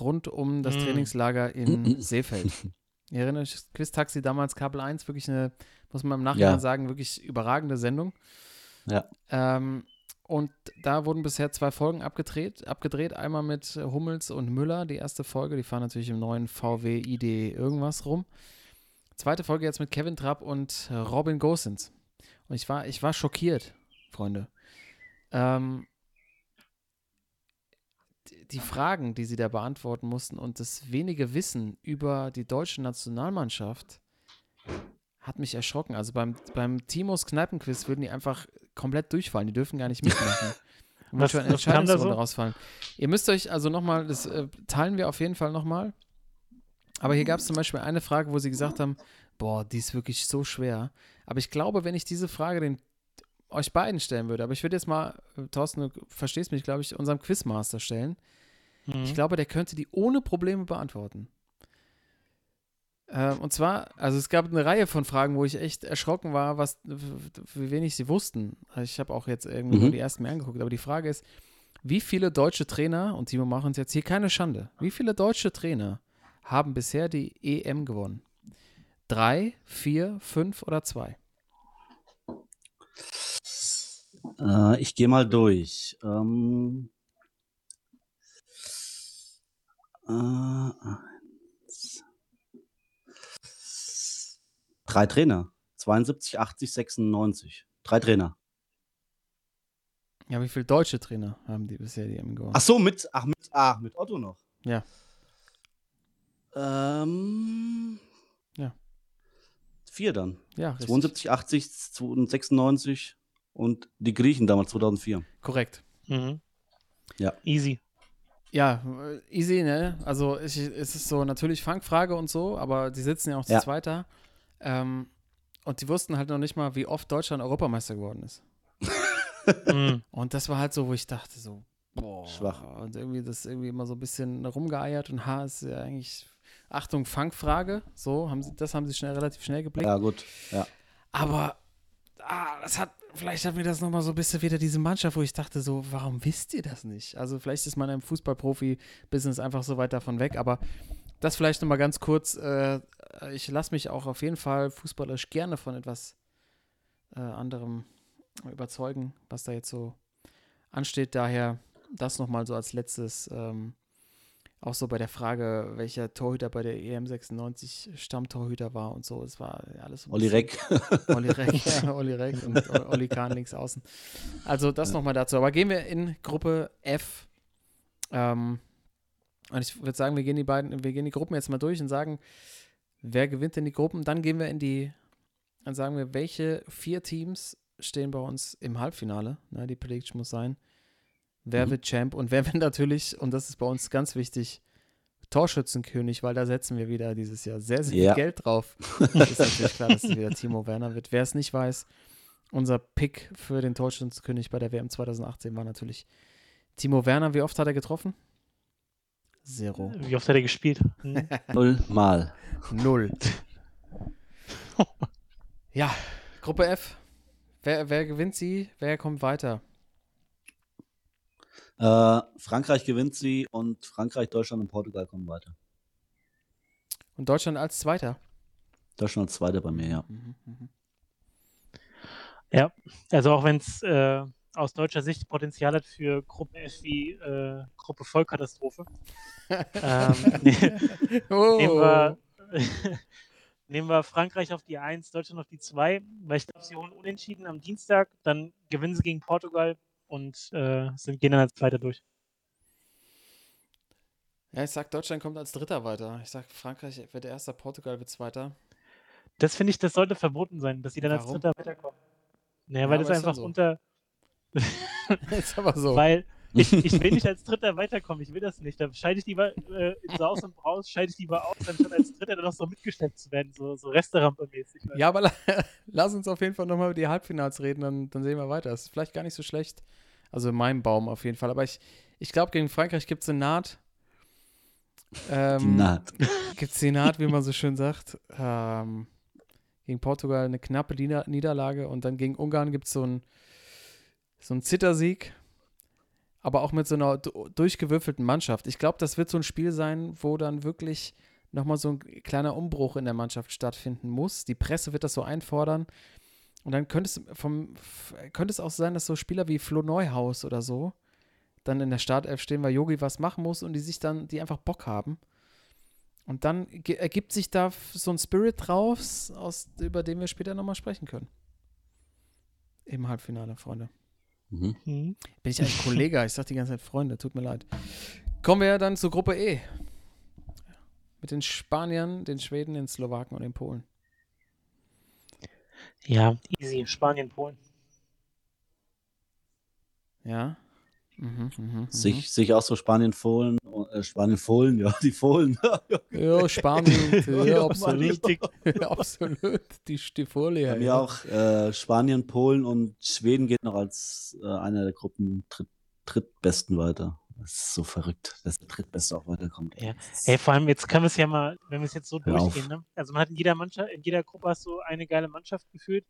rund um das Mm. Trainingslager in Seefeld. Ihr erinnert euch, das Quiz-Taxi damals Kabel 1, wirklich eine, muss man im Nachhinein Ja. sagen, wirklich überragende Sendung. Ja. Ähm, und da wurden bisher zwei Folgen abgedreht. Abgedreht, einmal mit Hummels und Müller, die erste Folge, die fahren natürlich im neuen VW ID irgendwas rum. Zweite Folge jetzt mit Kevin Trapp und Robin Gosens. Und ich war, ich war schockiert, Freunde. Ähm, die- die Fragen, die sie da beantworten mussten und das wenige Wissen über die deutsche Nationalmannschaft hat mich erschrocken. Also beim, beim Timos Kneipenquiz würden die einfach komplett durchfallen. Die dürfen gar nicht mitmachen. Was- was, Entscheidungsrunde so? rausfallen. Ihr müsst euch also nochmal, das äh, teilen wir auf jeden Fall nochmal. Aber hier gab es zum Beispiel eine Frage, wo sie gesagt haben, boah, die ist wirklich so schwer. Aber ich glaube, wenn ich diese Frage den, euch beiden stellen würde, aber ich würde jetzt mal, äh, Thorsten, du verstehst mich, glaube ich, unserem Quizmaster stellen. Mhm. Ich glaube, der könnte die ohne Probleme beantworten. Ähm, und zwar, also es gab eine Reihe von Fragen, wo ich echt erschrocken war, was, wie wenig sie wussten. Ich habe auch jetzt irgendwie Mhm. nur die ersten mir angeguckt, aber die Frage ist, wie viele deutsche Trainer, und Timo machen uns jetzt hier keine Schande, wie viele deutsche Trainer haben bisher die EM gewonnen? Drei, vier, fünf oder zwei? Äh, ich gehe mal durch. Ähm, äh, Drei Trainer. 72, 80, 96. Drei Trainer. Ja, wie viele deutsche Trainer haben die bisher die EM gewonnen? Ach so, mit, ach, mit, ah, mit Otto noch. Ja. Ähm, Ja. Vier dann. ja, richtig. 72, 80, 96 und die Griechen damals 2004. Korrekt. Mhm. Ja. Easy. Ja, äh, easy, ne? Also ich, es ist so natürlich Fangfrage und so, aber die sitzen ja auch zu Ja. zweit da. Ähm, und die wussten halt noch nicht mal, wie oft Deutschland Europameister geworden ist. Mhm. Und das war halt so, wo ich dachte so, boah. Schwach. Und irgendwie das irgendwie immer so ein bisschen rumgeeiert und ha, ist ja eigentlich, Achtung, Fangfrage. So, haben sie, das haben sie schnell, relativ schnell geblickt. Ja, gut. Ja. Aber ah, das hat, vielleicht hat mir das nochmal so ein bisschen wieder diese Mannschaft, wo ich dachte so, warum wisst ihr das nicht? Also vielleicht ist man im Fußballprofi-Business einfach so weit davon weg, aber das vielleicht nochmal ganz kurz. Äh, ich lasse mich auch auf jeden Fall fußballerisch gerne von etwas äh, anderem überzeugen, was da jetzt so ansteht. Daher das nochmal so als letztes. Ähm, auch so bei der Frage, welcher Torhüter bei der EM 96 Stammtorhüter war und so. Es war alles ein Olli Reck. Olli Reck, ja, Olli Reck und Olli Kahn links außen. Also das nochmal dazu. Aber gehen wir in Gruppe F. Ähm, und ich würde sagen, wir gehen die beiden, wir gehen die Gruppen jetzt mal durch und sagen, wer gewinnt denn die Gruppen? Dann gehen wir in die, dann sagen wir, welche vier Teams stehen bei uns im Halbfinale. Na, die Prediction muss sein. Wer Mhm. wird Champ und wer wird natürlich, und das ist bei uns ganz wichtig, Torschützenkönig, weil da setzen wir wieder dieses Jahr sehr, sehr Ja. viel Geld drauf. ist natürlich klar, dass es wieder Timo Werner wird. Wer es nicht weiß, unser Pick für den Torschützenkönig bei der WM 2018 war natürlich Timo Werner. Wie oft hat er getroffen? Zero. Wie oft hat er gespielt? Mhm. Null Mal. Null. ja, Gruppe F. Wer, wer gewinnt sie? Wer kommt weiter? Äh, Frankreich gewinnt sie und Frankreich, Deutschland und Portugal kommen weiter. Und Deutschland als Zweiter. Deutschland als Zweiter bei mir, ja. Mhm, mhm. Also auch wenn es äh, aus deutscher Sicht Potenzial hat für Gruppe F wie äh, Gruppe Vollkatastrophe. ähm, Oh. nehmen, wir, nehmen wir Frankreich auf die 1, Deutschland auf die 2, weil ich glaube, sie holen unentschieden am Dienstag, dann gewinnen sie gegen Portugal und äh, sind, gehen dann als Zweiter durch. Ja, ich sag, Deutschland kommt als Dritter weiter. Ich sag, Frankreich wird Erster, Portugal wird Zweiter. Das finde ich, das sollte verboten sein, dass sie dann als Warum? Dritter weiterkommen. Naja, Ja, weil das einfach so. unter, ist aber so. weil, Ich, ich will nicht als Dritter weiterkommen, ich will das nicht. Da scheide ich lieber äh, in Saus und Braus, scheide ich lieber aus, anstatt als Dritter dann noch so mitgeschleppt zu werden, so, so Restaurant-mäßig. Ja, aber la lass uns auf jeden Fall nochmal über die Halbfinals reden, dann, dann sehen wir weiter. Das ist vielleicht gar nicht so schlecht. Also in meinem Baum auf jeden Fall. Aber ich, ich glaube, gegen Frankreich gibt es eine Naht. Ähm, Die Naht. Gibt es die Naht, wie man so schön sagt. Ähm, gegen Portugal eine knappe Nieder Niederlage und dann gegen Ungarn gibt es so einen so einen Zittersieg, aber auch mit so einer du- durchgewürfelten Mannschaft. Ich glaube, das wird so ein Spiel sein, wo dann wirklich nochmal so ein kleiner Umbruch in der Mannschaft stattfinden muss. Die Presse wird das so einfordern. Und dann könnte es, vom, könnte es auch sein, dass so Spieler wie Flo Neuhaus oder so dann in der Startelf stehen, weil Yogi was machen muss und die sich dann, die einfach Bock haben. Und dann ergibt sich da so ein Spirit draus, aus, über den wir später nochmal sprechen können. Im Halbfinale, Freunde. Mhm. Hm. Bin ich eigentlich Kollege? Ich sag die ganze Zeit Freunde, tut mir leid. Kommen wir dann zur Gruppe E. Mit den Spaniern, den Schweden, den Slowaken und den Polen. Ja, easy. Spanien, Polen. Ja. Mhm, mhm, mhm. Sich, sich auch so Spanien Fohlen, äh, Spanien Fohlen, ja, die Fohlen. Ja, Spanien, Ja, ja, absolut. Richtig. absolut. Die, die Folie. Bei mir ja. auch äh, Spanien, Polen und Schweden geht noch als äh, einer der Gruppen dritt, drittbesten weiter. Das ist so verrückt, dass der drittbeste auch weiterkommt. Ja. Ey, vor allem, jetzt können wir es ja mal, wenn wir es jetzt so Hör auf. durchgehen, ne? Also man hat in jeder Mannschaft, in jeder Gruppe hast du eine geile Mannschaft gefühlt.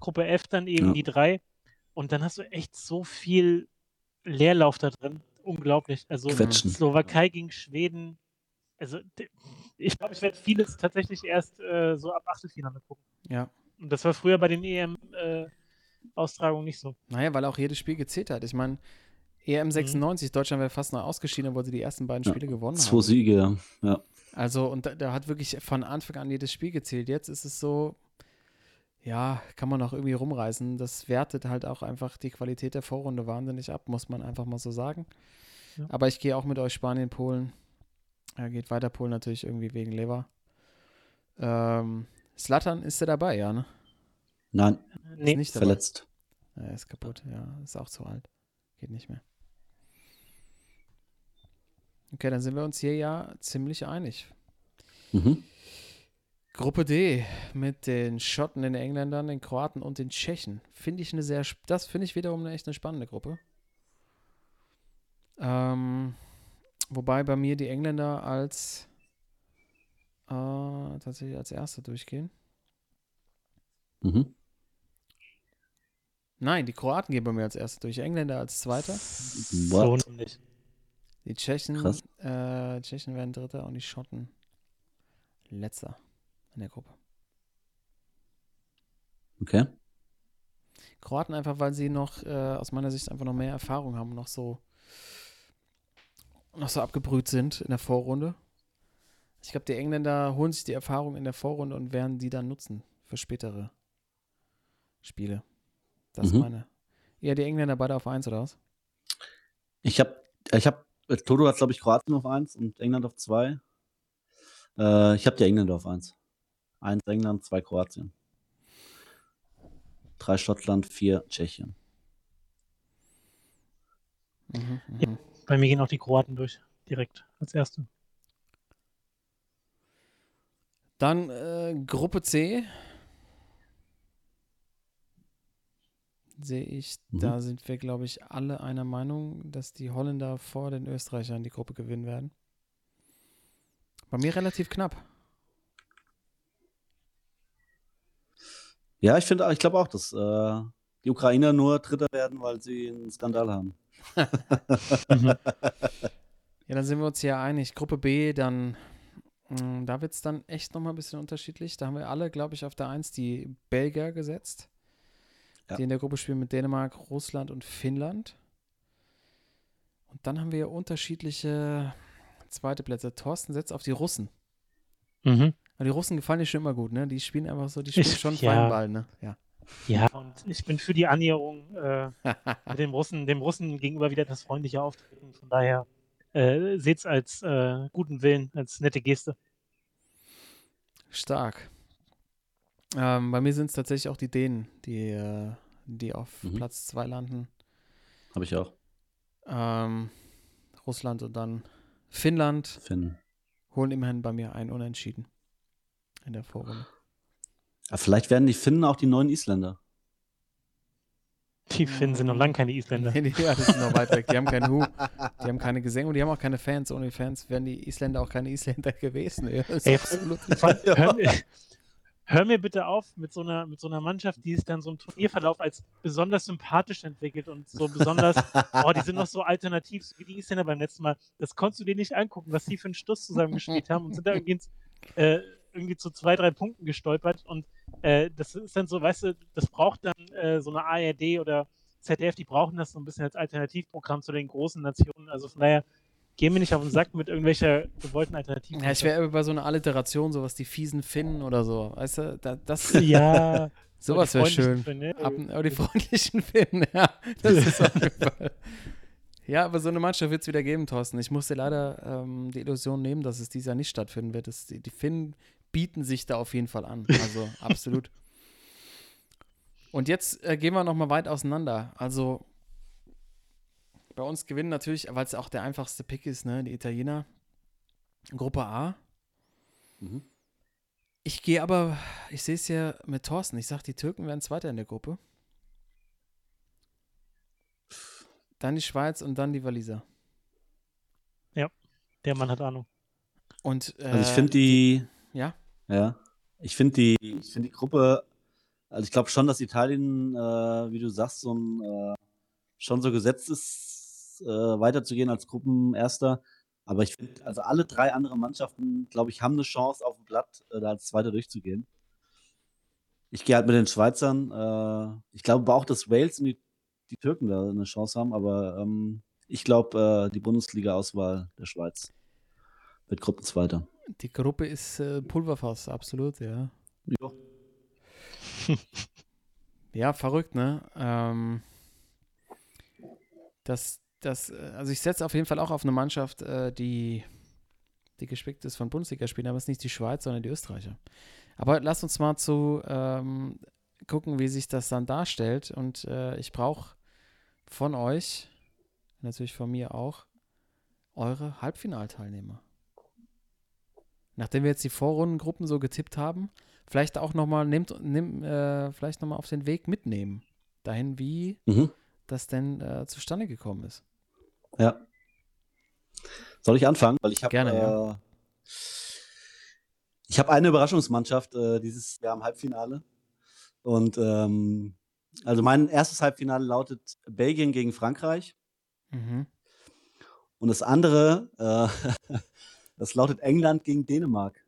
Gruppe F dann eben Ja. die drei. Und dann hast du echt so viel Leerlauf da drin. Unglaublich. Also Quetschen. Slowakei gegen Schweden. Also ich glaube, ich werde vieles tatsächlich erst äh, so ab Achtelfinale gucken. ja. Und das war früher bei den EM-Austragungen nicht so. Naja, weil auch jedes Spiel gezählt hat. Ich meine, EM 96, Deutschland wäre fast noch ausgeschieden, obwohl sie die ersten beiden Ja, Spiele gewonnen Zwei haben. Siege, ja. ja. Also, und da, da hat wirklich von Anfang an jedes Spiel gezählt. Jetzt ist es so, ja, kann man auch irgendwie rumreißen. Das wertet halt auch einfach die Qualität der Vorrunde wahnsinnig ab, muss man einfach mal so sagen. Ja. Aber ich gehe auch mit euch Spanien, Polen. Ja, geht weiter Polen natürlich irgendwie wegen Lever. Ähm, Slatan ist er dabei, ja, ne? Nein, Nee, Ist nicht dabei. verletzt. Er ist kaputt, ja, ist auch zu alt. Geht nicht mehr. Okay, dann sind wir uns hier ja ziemlich einig. Mhm. Gruppe D mit den Schotten, den Engländern, den Kroaten und den Tschechen. Finde ich eine sehr, das finde ich wiederum eine echt eine spannende Gruppe. Ähm, wobei bei mir die Engländer als äh, tatsächlich als Erste durchgehen. Mhm. Nein, die Kroaten gehen bei mir als Erste durch, Engländer als Zweiter. so What? Die Tschechen, äh, Tschechen werden Dritter und die Schotten Letzter in der Gruppe. Okay. Kroaten einfach, weil sie noch äh, aus meiner Sicht einfach noch mehr Erfahrung haben, noch so noch so abgebrüht sind in der Vorrunde. Ich glaube, die Engländer holen sich die Erfahrung in der Vorrunde und werden die dann nutzen für spätere Spiele. Das Mhm. meine. Ja, die Engländer beide auf 1 oder was? Ich habe, ich habe, Toto hat, glaube ich, Kroatien auf 1 und England auf 2. Äh, ich habe die Engländer auf 1. 1 England, 2 Kroatien. 3 Schottland, 4 Tschechien. Mhm, Ja. mhm. Bei mir gehen auch die Kroaten durch. Direkt als Erste. Dann äh, Gruppe C. Sehe ich, Mhm. da sind wir, glaube ich, alle einer Meinung, dass die Holländer vor den Österreichern die Gruppe gewinnen werden. Bei mir relativ knapp. Ja, ich finde, ich glaube auch, dass äh, die Ukrainer nur Dritter werden, weil sie einen Skandal haben. Ja, dann sind wir uns hier einig. Gruppe B, dann, mh, da wird es dann echt nochmal ein bisschen unterschiedlich. Da haben wir alle, glaube ich, auf der 1 die Belgier gesetzt, Ja. die in der Gruppe spielen mit Dänemark, Russland und Finnland. Und dann haben wir unterschiedliche zweite Plätze. Thorsten setzt auf die Russen. Mhm. Aber die Russen gefallen dir schon immer gut, ne? Die spielen einfach so, die spielen Ich- schon ja. feinen Ball, ne? Ja. Ja, und ich bin für die Annäherung äh, mit dem Russen, dem Russen gegenüber wieder das freundliche Auftreten. Von daher äh, seht's als äh, guten Willen, als nette Geste. Stark. Ähm, bei mir sind es tatsächlich auch die Dänen, die, äh, die auf Mhm. Platz 2 landen. Habe ich auch. ähm, Russland und dann Finnland Finn. holen immerhin bei mir ein Unentschieden in der Vorrunde. Ja, vielleicht werden die Finnen auch die neuen Isländer. Die Finnen sind noch lange keine Isländer. Nee, die, ja, das ist noch weit weg. Die haben keinen Hu, die haben keine Gesänge und die haben auch keine Fans. Ohne Fans wären die Isländer auch keine Isländer gewesen. Ey, hör, mir, hör mir bitte auf mit so, einer, mit so einer Mannschaft, die sich dann so im Turnierverlauf als besonders sympathisch entwickelt und so besonders, oh, die sind noch so alternativ so wie die Isländer beim letzten Mal. Das konntest du dir nicht angucken, was die für einen Stuss zusammengespielt haben und sind da irgendwie, ins, äh, irgendwie zu zwei, drei Punkten gestolpert und äh, das ist dann so, weißt du, das braucht dann äh, so eine ARD oder ZDF, die brauchen das so ein bisschen als Alternativprogramm zu den großen Nationen. Also von daher, gehen wir nicht auf den Sack mit irgendwelcher gewollten Alternativen. Ja, ich wäre bei so einer Alliteration, sowas die fiesen Finnen oder so. Weißt du, da, das, ja, sowas wäre schön. Finnen, ne? Ab, aber die freundlichen Finnen, ja. Das ist auf jeden Fall. Ja, aber so eine Mannschaft wird es wieder geben, Thorsten. Ich musste leider ähm, die Illusion nehmen, dass es dieses Jahr nicht stattfinden wird. Das, die, die Finnen bieten sich da auf jeden Fall an. Also absolut. Und jetzt äh, gehen wir nochmal weit auseinander. Also bei uns gewinnen natürlich, weil es auch der einfachste Pick ist, ne, die Italiener. Gruppe A. Mhm. Ich gehe aber, ich sehe es ja mit Thorsten. Ich sage, die Türken werden Zweiter in der Gruppe. Dann die Schweiz und dann die Waliser. Der Mann hat Ahnung. Und, äh, Also ich finde die, Ja, ja, ich finde die, ich finde die Gruppe, also ich glaube schon, dass Italien, äh, wie du sagst, so ein, äh, schon so gesetzt ist, äh, weiterzugehen als Gruppenerster. Aber ich finde, also alle drei anderen Mannschaften, glaube ich, haben eine Chance auf dem Blatt, äh, da als Zweiter durchzugehen. Ich gehe halt mit den Schweizern. Äh, ich glaube auch, dass Wales und die, die Türken da eine Chance haben, aber ähm, ich glaube, äh, die Bundesliga-Auswahl der Schweiz wird Gruppenzweiter. Die Gruppe ist äh, Pulverfass, absolut, ja. Ja. Ja, verrückt, ne? Ähm, das, das, äh, also ich setze auf jeden Fall auch auf eine Mannschaft, äh, die, die gespickt ist von Bundesligaspielern, aber es ist nicht die Schweiz, sondern die Österreicher. Aber lasst uns mal zu ähm, gucken, wie sich das dann darstellt. Und äh, ich brauche von euch, natürlich von mir auch, eure Halbfinalteilnehmer. Nachdem wir jetzt die Vorrundengruppen so getippt haben, vielleicht auch nochmal, nehmt, nimm, äh, vielleicht noch mal auf den Weg mitnehmen. Dahin, wie Mhm. das denn äh, zustande gekommen ist. Ja. Soll ich anfangen? Weil ich habe Gerne, äh, ja. ich habe eine Überraschungsmannschaft äh, dieses Jahr im Halbfinale. Und ähm, also mein erstes Halbfinale lautet Belgien gegen Frankreich. Mhm. Und das andere, äh, das lautet England gegen Dänemark.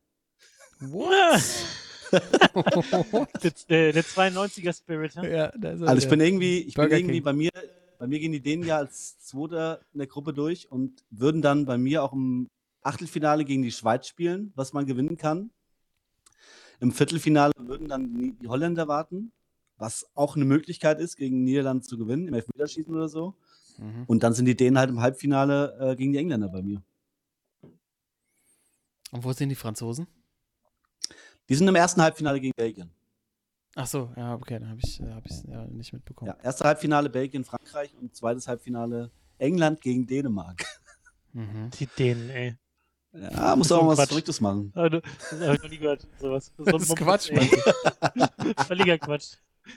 What? Der, der, der 92er Spirit, ja? ja, Also ich bin irgendwie, ich bin irgendwie King. bei mir, bei mir gehen die Dänen ja als Zweiter in der Gruppe durch und würden dann bei mir auch im Achtelfinale gegen die Schweiz spielen, was man gewinnen kann. Im Viertelfinale würden dann die die Holländer warten, was auch eine Möglichkeit ist, gegen Niederland zu gewinnen, im Elfmeterschießen oder so. Mhm. Und dann sind die Dänen halt im Halbfinale äh, gegen die Engländer bei mir. Und wo sind die Franzosen? Die sind im ersten Halbfinale gegen Belgien. Ach so, ja, okay, dann habe ich es hab ich's, ja, nicht mitbekommen. Ja, erste Halbfinale Belgien, Frankreich und zweites Halbfinale England gegen Dänemark. Mhm. Die Dänen, ey. Ja, muss auch mal was Quatsch. Verrücktes machen. Das habe ich noch nie gehört. Sowas. So ein Das ist Quatsch, ey. Völliger Quatsch.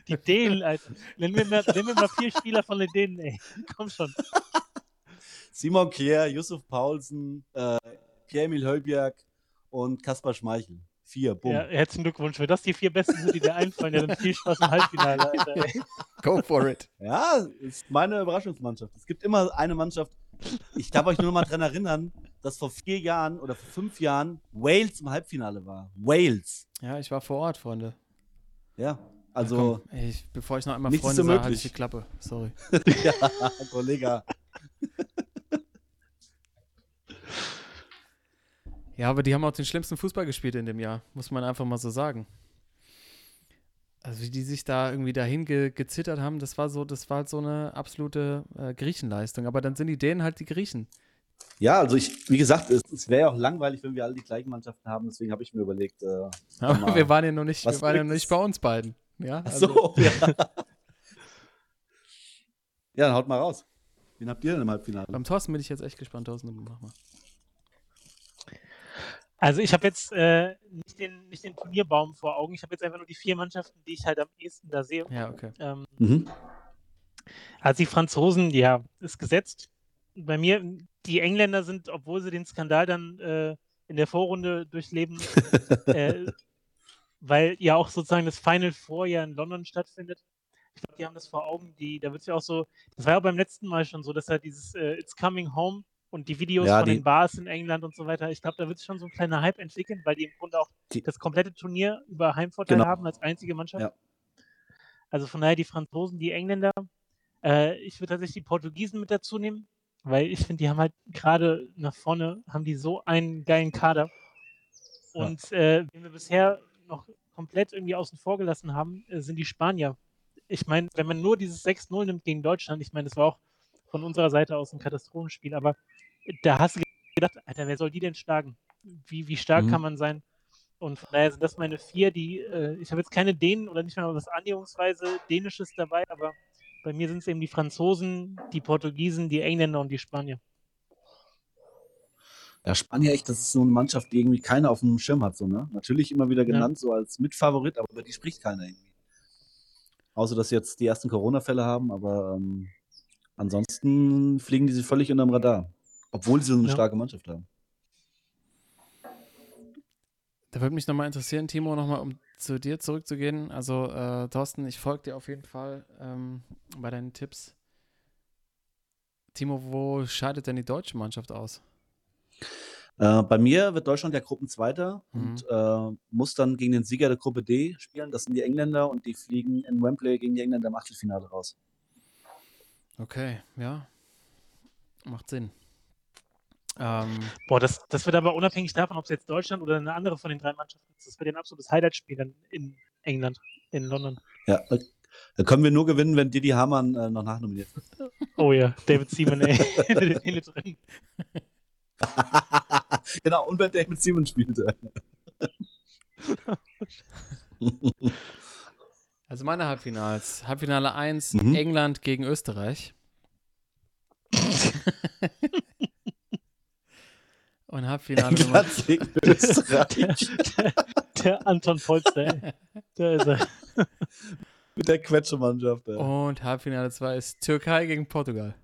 Die Dänen, Alter. Nenn mir, mal, nenn mir mal vier Spieler von den Dänen, ey. Komm schon. Simon Kier, Yusuf Paulsen, äh, Pierre-Emil Hölbjerg und Kaspar Schmeichel. Vier, bumm. Ja, herzlichen Glückwunsch. Wenn das die vier besten sind, die dir einfallen, ja, dann viel Spaß im Halbfinale, Alter. Go for it. Ja, ist meine Überraschungsmannschaft. Es gibt immer eine Mannschaft. Ich darf euch nur noch mal dran erinnern, dass vor vier Jahren oder vor fünf Jahren Wales im Halbfinale war. Wales. Ja, ich war vor Ort, Freunde. Ja, Ja, also, komm, ey, ich, bevor ich noch einmal Freunde sage, unmöglich. ich die Klappe. Sorry. ja, Kollege. Ja, aber die haben auch den schlimmsten Fußball gespielt in dem Jahr, muss man einfach mal so sagen. Also wie die sich da irgendwie dahin ge gezittert haben, das war so, das war halt so eine absolute äh, Griechenleistung. Aber dann sind die Dänen halt die Griechen. Ja, also ich, wie gesagt, es, es wäre ja auch langweilig, wenn wir alle die gleichen Mannschaften haben. Deswegen habe ich mir überlegt. Äh, Aber wir waren ja noch nicht, wir waren ja noch nicht bei uns beiden. Ja, ach also, so, ja. ja, dann haut mal raus. Wen habt ihr denn im Halbfinale? Beim Thorsten bin ich jetzt echt gespannt. Thorsten, mach mal. Also ich habe jetzt äh, nicht, den, nicht den Turnierbaum vor Augen. Ich habe jetzt einfach nur die vier Mannschaften, die ich halt am ehesten da sehe. Ja, okay. Ähm, Mhm. also die Franzosen, ja, ist gesetzt. Bei mir, die Engländer sind, obwohl sie den Skandal dann äh, in der Vorrunde durchleben, äh, weil ja auch sozusagen das Final Four ja in London stattfindet. Ich glaube, die haben das vor Augen. Die, da wird es ja auch so, das war ja beim letzten Mal schon so, dass halt dieses äh, It's Coming Home und die Videos Ja, von die- den Bars in England und so weiter, ich glaube, da wird es schon so ein kleiner Hype entwickeln, weil die im Grunde auch Die- das komplette Turnier über Heimvorteil Genau. haben als einzige Mannschaft. Ja. Also von daher die Franzosen, die Engländer. Äh, ich würde tatsächlich die Portugiesen mit dazu nehmen, weil ich finde, die haben halt gerade nach vorne, haben die so einen geilen Kader. Ja. Und äh, den wir bisher noch komplett irgendwie außen vor gelassen haben, äh, sind die Spanier. Ich meine, wenn man nur dieses 6-0 nimmt gegen Deutschland, ich meine, das war auch von unserer Seite aus ein Katastrophenspiel, aber da hast du gedacht, Alter, wer soll die denn schlagen? Wie, wie stark Mhm. kann man sein? Und von daher sind das meine vier, die, äh, ich habe jetzt keine Dänen oder nicht mal was annäherungsweise Dänisches dabei, aber bei mir sind es eben die Franzosen, die Portugiesen, die Engländer und die Spanier. Ja, Spanien echt, das ist so eine Mannschaft, die irgendwie keiner auf dem Schirm hat. So, ne? Natürlich immer wieder genannt, so als Mitfavorit, aber über die spricht keiner irgendwie. Außer, dass sie jetzt die ersten Corona-Fälle haben, aber ähm, ansonsten fliegen die sie völlig unterm Radar. Obwohl sie so eine Ja. starke Mannschaft haben. Da würde mich nochmal interessieren, Timo, nochmal um zu dir zurückzugehen. Also, äh, Thorsten, ich folge dir auf jeden Fall ähm, bei deinen Tipps. Timo, wo scheidet denn die deutsche Mannschaft aus? Äh, bei mir wird Deutschland ja Gruppenzweiter Mhm. und äh, muss dann gegen den Sieger der Gruppe D spielen. Das sind die Engländer und die fliegen in Wembley gegen die Engländer im Achtelfinale raus. Okay, ja. Macht Sinn. Ähm, Boah, das, das wird aber unabhängig davon, ob es jetzt Deutschland oder eine andere von den drei Mannschaften ist. Das wird ein absolutes Highlight-Spiel dann in England, in London. Ja, äh, da können wir nur gewinnen, wenn Didi Hamann äh, noch nachnominiert wird. Oh ja, David Seaman, ey, drin. genau, und wenn David Simon spielte. Also meine Halbfinals. Halbfinale 1, Mhm. England gegen Österreich. Und Halbfinale Nummer England gegen Österreich Der Anton Polster. Da ist er. mit der Quetschemannschaft. ey. Und Halbfinale 2 ist Türkei gegen Portugal.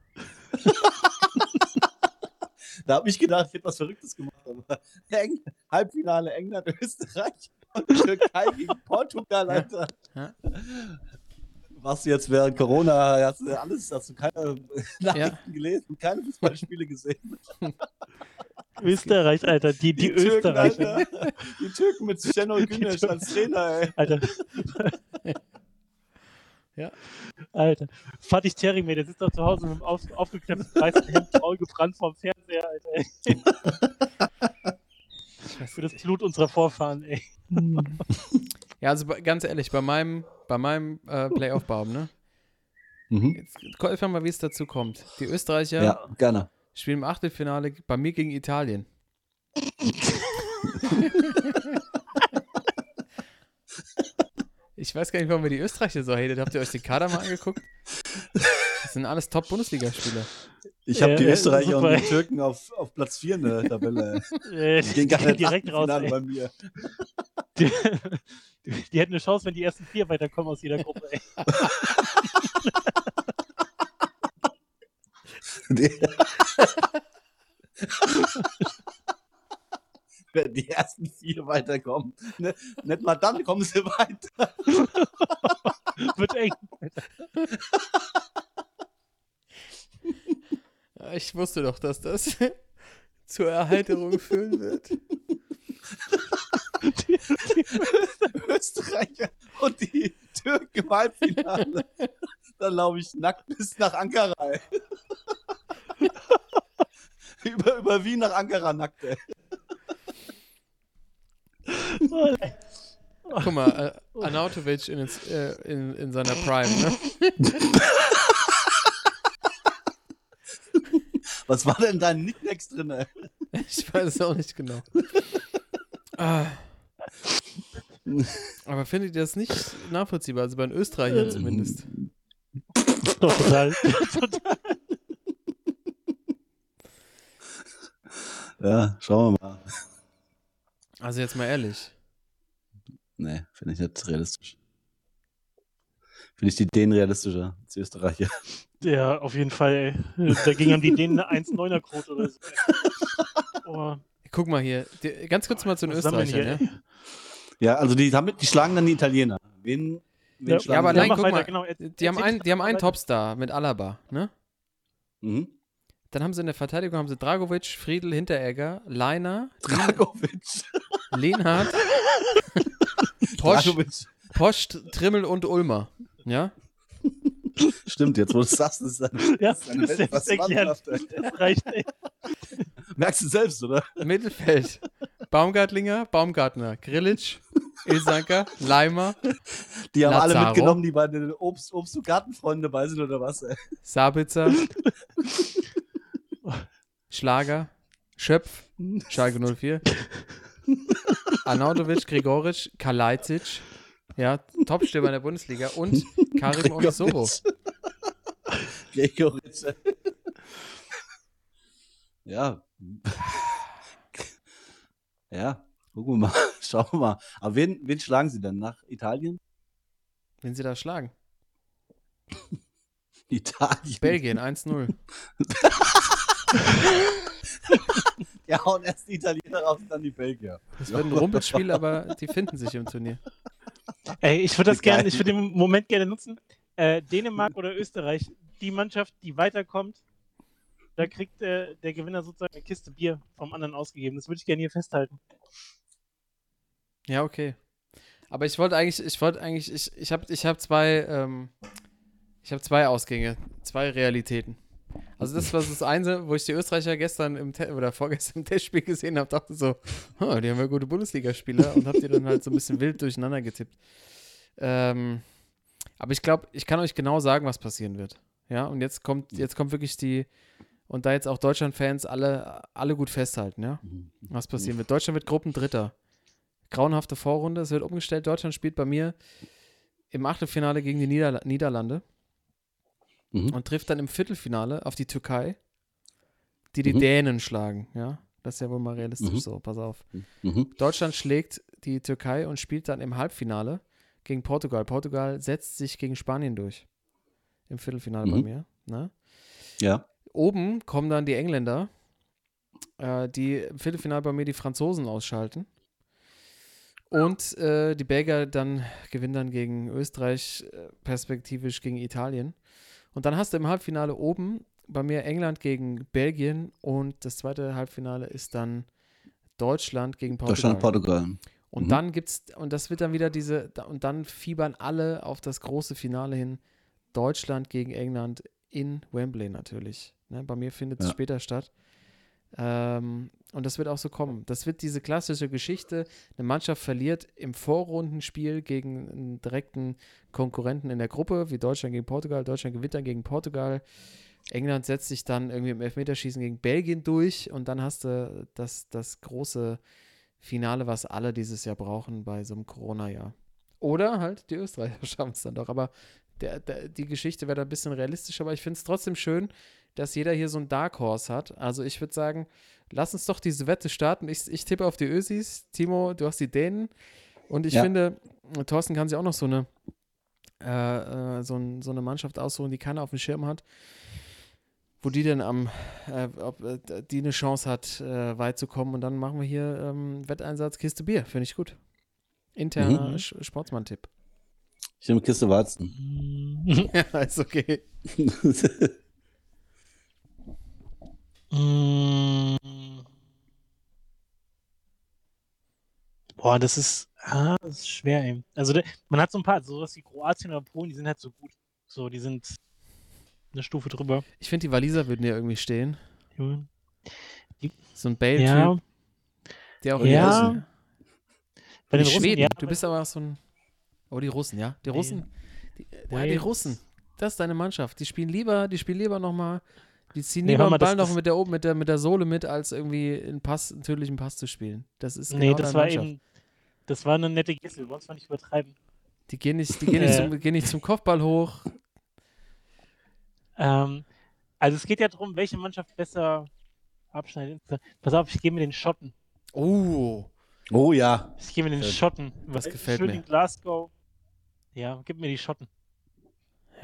Da habe ich gedacht, ich hätte was Verrücktes gemacht. Aber Eng Halbfinale England, Österreich und Türkei gegen Portugal, Alter. Ja. Was du jetzt während Corona, hast du alles, hast du keine Nachrichten gelesen, keine Fußballspiele gesehen. Österreich, Alter, die, die, Türken, Österreicher. Alter. Die Türken mit Şenol Güneş als Trainer, ey. Alter. Ja. Alter. Fatih Terim, der sitzt doch zu Hause mit dem auf, aufgeklemmten weißen Hemd, faul gebrannt vorm Fernseher, Alter. Für das Blut unserer Vorfahren, ey. Ja, also ganz ehrlich, bei meinem, bei meinem äh, Playoff-Baum, ne? Mhm. Jetzt guck einfach mal, wie es dazu kommt. Die Österreicher Ja, gerne. spielen im Achtelfinale bei mir gegen Italien. ich weiß gar nicht, warum ihr die Österreicher so hatet. Habt ihr euch den Kader mal angeguckt? Das sind alles Top-Bundesligaspieler. Ich habe Ja, die Österreicher super. und die Türken auf, auf Platz 4 in der Tabelle. Die gehen gar nicht direkt raus, bei mir. Die, die hätten eine Chance, wenn die ersten vier weiterkommen aus jeder Gruppe, Wenn die ersten vier weiterkommen. Ne, nicht mal dann kommen sie weiter. Wird eng. Ich wusste doch, dass das zur Erheiterung führen wird. Österreicher und die Türken im Halbfinale. Dann laufe ich nackt bis nach Ankara. Über, über Wien nach Ankara nackt. Ey. Guck mal, äh, Arnautovic in, ins- äh, in, in seiner Prime, ne? Was war denn dein Nicknacks drin? Ich weiß es auch nicht genau. ah. Aber findet ihr das nicht nachvollziehbar? Also bei den Österreichern zumindest. Doch, total. total. Ja, schauen wir mal. Also jetzt mal ehrlich. Nee, finde ich jetzt realistisch. Finde ich die Dänen realistischer als die Österreicher. Ja, auf jeden Fall, ey. Dagegen haben die Dänen eine 1,9er-Quote oder so. Oh, Guck mal hier, die, ganz kurz mal zu den Österreichern, ja? Ja, also die, haben, die schlagen dann die Italiener. Wen, wen Ja, schlagen Ja, aber die nein, guck weiter, mal, genau. Erzähl- die haben einen, die haben einen weiter. Topstar mit Alaba, ne? Mhm. Dann haben sie in der Verteidigung haben sie Dragovic, Friedel, Hinteregger, Leiner, Dragovic. Lehnhardt, Posch, Dragovic. Post, Trimmel und Ulmer. Ja? Stimmt, jetzt wo du sagst, ist eine, Ja, ist eine erklärt. Weltklasse-Mannschaft, ey. Das reicht, ey. Merkst du selbst, oder? Mittelfeld. Baumgartlinger, Baumgartner, Grillitsch, Ilsanker, Leimer, Die haben alle Lazaro. mitgenommen, die bei den Obst-, Obst und Gartenfreunden dabei sind, oder was? Ey? Sabitzer, Schlager, Schöpf, Schalke 04, Arnautovic, Gregoritsch, Kalajdzic, ja, Topstürmer in der Bundesliga und Karim Onisoro. Gregoritsch. ey. Ja. Ja, gucken wir mal. Schauen wir mal. Aber wen, wen schlagen sie denn? Nach Italien? Wenn sie da schlagen. Italien. Belgien 1-0. Ja, und erst die Italiener raus, dann die Belgier. Das wird ein Rumpelspiel, aber die finden sich im Turnier. Ey, ich würde das gerne, ich würde den Moment gerne nutzen. Äh, Dänemark oder Österreich, die Mannschaft, die weiterkommt, da kriegt äh, der Gewinner sozusagen eine Kiste Bier vom anderen ausgegeben. Das würde ich gerne hier festhalten. Ja, okay. Aber ich wollte eigentlich, ich wollte eigentlich, ich, ich habe ich hab zwei, ähm, ich habe zwei Ausgänge, zwei Realitäten. Also das war das eine, wo ich die Österreicher gestern im Te oder vorgestern im Testspiel gesehen habe, dachte so, "Huh, die haben ja gute Bundesligaspieler und habe die dann halt so ein bisschen wild durcheinander getippt. Ähm, aber ich glaube, ich kann euch genau sagen, was passieren wird. Ja, und jetzt kommt, jetzt kommt wirklich die, und da jetzt auch Deutschland-Fans alle, alle gut festhalten, ja, was passieren wird. Deutschland wird Gruppendritter. Grauenhafte Vorrunde, es wird umgestellt. Deutschland spielt bei mir im Achtelfinale gegen die Niederla Niederlande Mhm. und trifft dann im Viertelfinale auf die Türkei, die die Mhm. Dänen schlagen, ja. Das ist ja wohl mal realistisch Mhm. so, pass auf. Mhm. Deutschland schlägt die Türkei und spielt dann im Halbfinale gegen Portugal. Portugal setzt sich gegen Spanien durch. Im Viertelfinale bei Mhm. mir. Ne? Ja. Oben kommen dann die Engländer, äh, die im Viertelfinale bei mir die Franzosen ausschalten. Und äh, die Belgier dann gewinnen dann gegen Österreich, äh, perspektivisch gegen Italien. Und dann hast du im Halbfinale oben bei mir England gegen Belgien und das zweite Halbfinale ist dann Deutschland gegen Portugal. Deutschland, Portugal. Und Mhm. dann gibt's, und das wird dann wieder diese, und dann fiebern alle auf das große Finale hin. Deutschland gegen England in Wembley natürlich. Ne, bei mir findet es Ja. später statt. Ähm, und das wird auch so kommen. Das wird diese klassische Geschichte. Eine Mannschaft verliert im Vorrundenspiel gegen einen direkten Konkurrenten in der Gruppe, wie Deutschland gegen Portugal. Deutschland gewinnt dann gegen Portugal. England setzt sich dann irgendwie im Elfmeterschießen gegen Belgien durch und dann hast du das, das große Finale, was alle dieses Jahr brauchen bei so einem Corona-Jahr. Oder halt die Österreicher schaffen es dann doch. Aber der, der, die Geschichte wäre da ein bisschen realistisch, aber ich finde es trotzdem schön, dass jeder hier so ein Dark Horse hat. Also ich würde sagen, lass uns doch diese Wette starten. Ich, ich tippe auf die Ösis. Timo, du hast die Dänen. Und ich Ja. finde, Thorsten kann sich auch noch so eine, äh, äh, so, ein, so eine Mannschaft aussuchen, die keiner auf dem Schirm hat. Wo die denn am, äh, ob äh, die eine Chance hat, äh, weit zu kommen. Und dann machen wir hier ähm, Wetteinsatz Kiste Bier. Finde ich gut. Interner Mhm. Sportsmann-Tipp. Ich nehme Kiste Weizen. ja, ist okay. Mm. Boah, das ist, ah, das ist schwer, ey. Also man hat so ein paar, sowas wie Kroatien oder Polen, die sind halt so gut. So, die sind eine Stufe drüber. Ich finde, die Waliser würden ja irgendwie stehen. Junge. So ein Bale-Typ, Ja, der auch Ja. die Russen. bei Die den Russen, Schweden, ja. du bist aber auch so ein. Oh, die Russen, ja. Die. Russen. Die, ja, die. Russen. Das ist deine Mannschaft. Die spielen lieber, die spielen lieber nochmal. Die ziehen Nee, lieber mal, den Ball das- noch mit der oben, mit der, mit der Sohle mit, als irgendwie einen Pass, einen tödlichen Pass zu spielen. Das ist Nee, genau das deine war Mannschaft. eben, das war eine nette Gissel, wir wollen es mal nicht übertreiben. Die gehen nicht, die gehen nicht, Äh. zum, gehen nicht zum Kopfball hoch. Ähm, also es geht ja darum, welche Mannschaft besser abschneiden. Pass auf, ich gehe mit den Schotten. Oh, Oh ja. Ich gehe mit den Schön. Schotten. Das Weil gefällt schön mir. in Glasgow. Ja, gib mir die Schotten.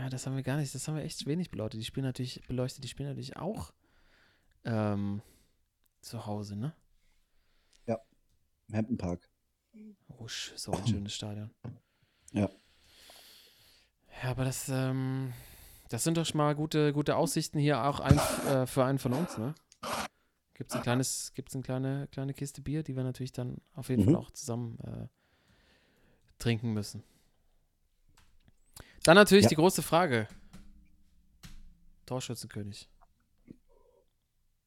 Ja, das haben wir gar nicht, das haben wir echt wenig beleuchtet. Die spielen natürlich, beleuchtet, die spielen natürlich auch ähm, zu Hause, ne? Im Hampton Park. Rusch, so ein schönes Stadion. Ja. Ja, aber das, ähm, das sind doch schon mal gute, gute Aussichten hier auch ein, äh, für einen von uns, ne? Gibt es ein kleines, gibt's eine kleine, kleine Kiste Bier, die wir natürlich dann auf jeden Mhm. Fall auch zusammen äh, trinken müssen. Dann natürlich Ja. die große Frage. Torschützenkönig.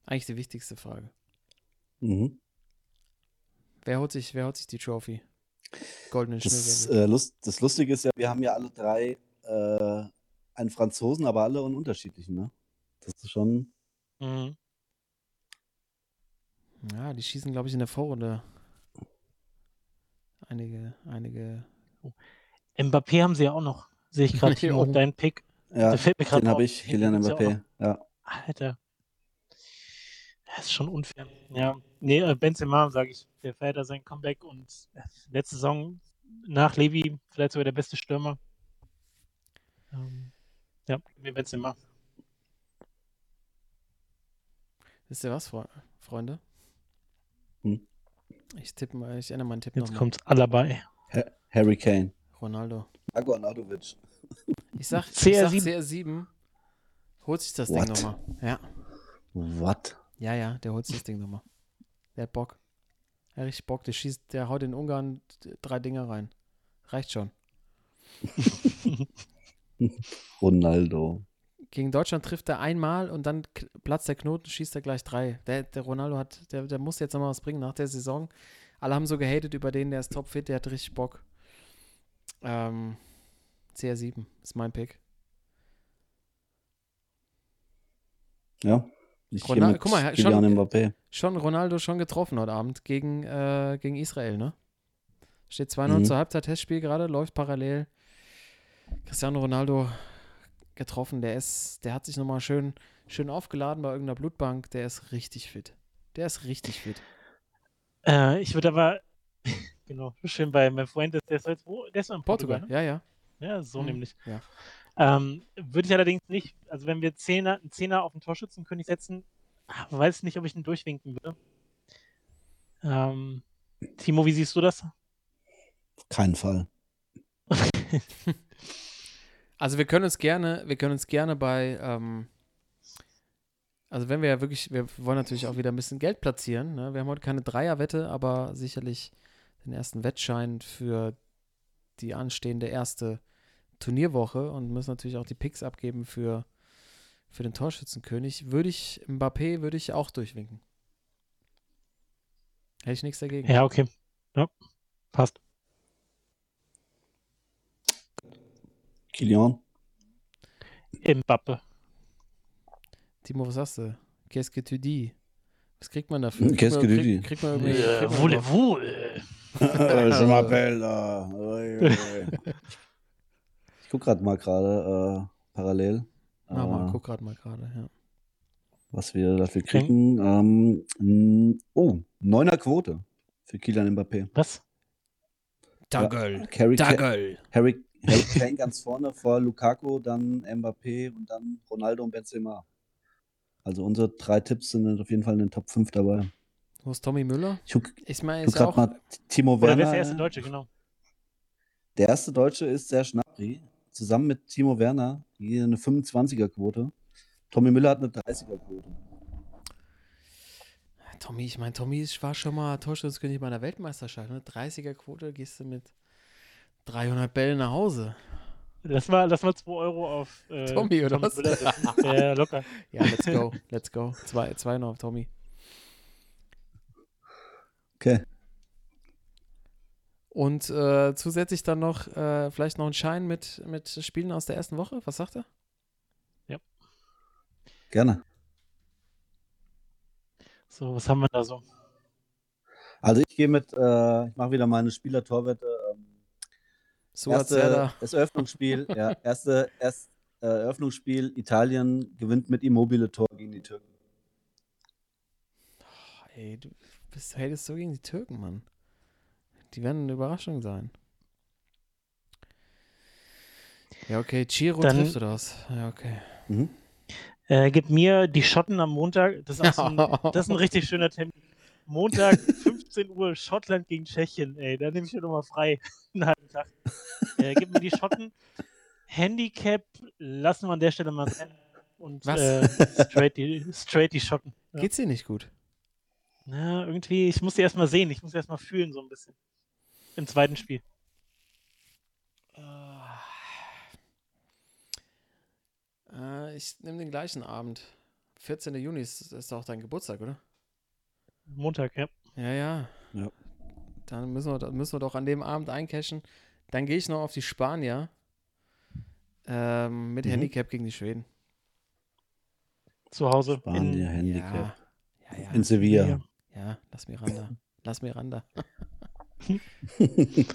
Eigentlich die wichtigste Frage. Mhm. Wer holt sich, wer holt sich die Trophy? Goldenen Das, äh, Lust, das Lustige ist ja, wir haben ja alle drei äh, einen Franzosen, aber alle einen unterschiedlichen, ne? Das ist schon. Mhm. Ja, die schießen, glaube ich, in der Vorrunde. Einige, einige. Mbappé haben sie ja auch noch. Sehe ich gerade hier Oh. dein Pick. Ja, Der fällt mir gerade den habe ich, Kylian Mbappé. Ja. Alter. Das ist schon unfair. Ja, nee, äh, Benzema, sage ich, der feiert da sein Comeback und äh, letzte Saison nach Levi vielleicht sogar der beste Stürmer. Ähm, ja, mir Benzema. Wisst ihr was, Fre- Freunde? Hm. Ich tippe mal, ich ändere meinen Tipp Jetzt kommt Alaba. Ha Harry Kane. Ronaldo. Marco Arnautovic. Ich sag, ich CR7. sag CR7 holt sich das Ding What? nochmal. Ja. What? Ja, ja, der holt sich das Ding nochmal. Der hat Bock. Er hat richtig Bock. Der schießt, der haut in Ungarn drei Dinger rein. Reicht schon. Ronaldo. Gegen Deutschland trifft er einmal und dann platzt der Knoten, schießt er gleich drei. Der, der Ronaldo hat, der, der muss jetzt nochmal was bringen nach der Saison. Alle haben so gehatet über den, der ist topfit, der hat richtig Bock. Ähm, CR7 ist mein Pick. Ja. Ich gehe Ronaldo- mit guck mal, schon- Mbappé. Schon Ronaldo schon getroffen heute Abend gegen, äh, gegen Israel, ne? Steht 2-0 Mhm. zur Halbzeit, Testspiel gerade, läuft parallel. Cristiano Ronaldo getroffen, der ist, der hat sich nochmal schön, schön aufgeladen bei irgendeiner Blutbank, der ist richtig fit. Der ist richtig fit. Äh, ich würde aber, genau, schön bei meinem Freund, der ist jetzt, wo, der ist in Portugal, Portugal, ja, ja. ne? Ja, so Mhm. nämlich. Ja. Ähm, würde ich allerdings nicht, also wenn wir Zehner, einen Zehner auf den Torschützenkönig setzen, ah, weiß nicht, ob ich ihn durchwinken würde. Ähm, Timo, wie siehst du das? Kein Fall. Also wir können uns gerne, wir können uns gerne bei, ähm, also wenn wir ja wirklich, wir wollen natürlich auch wieder ein bisschen Geld platzieren. Ne? Wir haben heute keine Dreierwette, aber sicherlich den ersten Wettschein für die anstehende erste Turnierwoche und müssen natürlich auch die Picks abgeben für, für den Torschützenkönig. Würde ich, Mbappé würde ich auch durchwinken. Hätte ich nichts dagegen. Ja, okay. Ja, passt. Kylian. Mbappe. Timo, was sagst du? Qu'est-ce que tu dis? Was kriegt man dafür? Qu'est-ce que tu dis? Kriegt man irgendwie. Äh, kriegt man voulez-vous? äh, Je m'appelle. äh. Ich guck gerade mal gerade äh, parallel, mal, äh, guck gerade mal gerade, ja. was wir dafür kriegen. Ähm, m, oh, neuner Quote für Kylian Mbappé. Was? Dagel. Harry, Ka Dagel. Harry, Harry Kane ganz vorne vor Lukaku, dann Mbappé und dann Ronaldo und Benzema. Also unsere drei Tipps sind auf jeden Fall in den Top 5 dabei. Wo ist Tommy Müller? Ich guck, Ich meine, ist ja auch. mal Timo Oder wer Werner. ist der erste Deutsche, genau. Der erste Deutsche ist Serge Gnabry, zusammen mit Timo Werner, die eine 25er-Quote. Tommy Müller hat eine 30er-Quote. Tommy, ich meine, Tommy ist- war schon mal Torschützenkönig bei einer Weltmeisterschaft. Ne? 30er-Quote, gehst du mit 300 Bällen nach Hause. Lass mal, lass mal 2 Euro auf äh, Tommy, oder was? Müller setzen. Ja, locker. Ja, let's go, let's go. Zwei, zwei noch auf Tommy. Okay. Und äh, zusätzlich dann noch äh, vielleicht noch ein Schein mit, mit Spielen aus der ersten Woche. Was sagt er? Gerne. So, was haben wir da so? Also ich gehe mit, äh, ich mache wieder meine Spieler-Torwette. Ähm, Suat erste, das Eröffnungsspiel, ja, erste, erst, äh, Eröffnungsspiel, Italien gewinnt mit Immobile Tor gegen die Türken. Ey, du bist, hatest so gegen die Türken, Mann. Die werden eine Überraschung sein. Ja, okay. Chiro Dann- trifft oder was? Ja, okay. Mhm. Äh, gib mir die Schotten am Montag. Das ist, auch so ein, das ist ein richtig schöner Termin. Montag, 15 Uhr, Schottland gegen Tschechien. Ey, da nehme ich mir nochmal frei. Einen halben Tag. Äh, gib mir die Schotten. Handicap lassen wir an der Stelle mal sein. Und Was? Äh, straight, die, straight die Schotten. Ja. Geht's dir nicht gut? Na, irgendwie, ich muss die erstmal sehen. Ich muss die erstmal fühlen, so ein bisschen. Im zweiten Spiel. Äh, ich nehme den gleichen Abend. 14. Juni ist, ist doch dein Geburtstag, oder? Montag, ja. Ja, ja. Ja. Dann müssen wir, dann müssen wir doch an dem Abend eincashen. Dann gehe ich noch auf die Spanier ähm, mit Mhm. Handicap gegen die Schweden. Zu Hause. Spanier, in, Handicap. Ja, ja, In ja, Sevilla. Ja. lass Miranda. lass Miranda.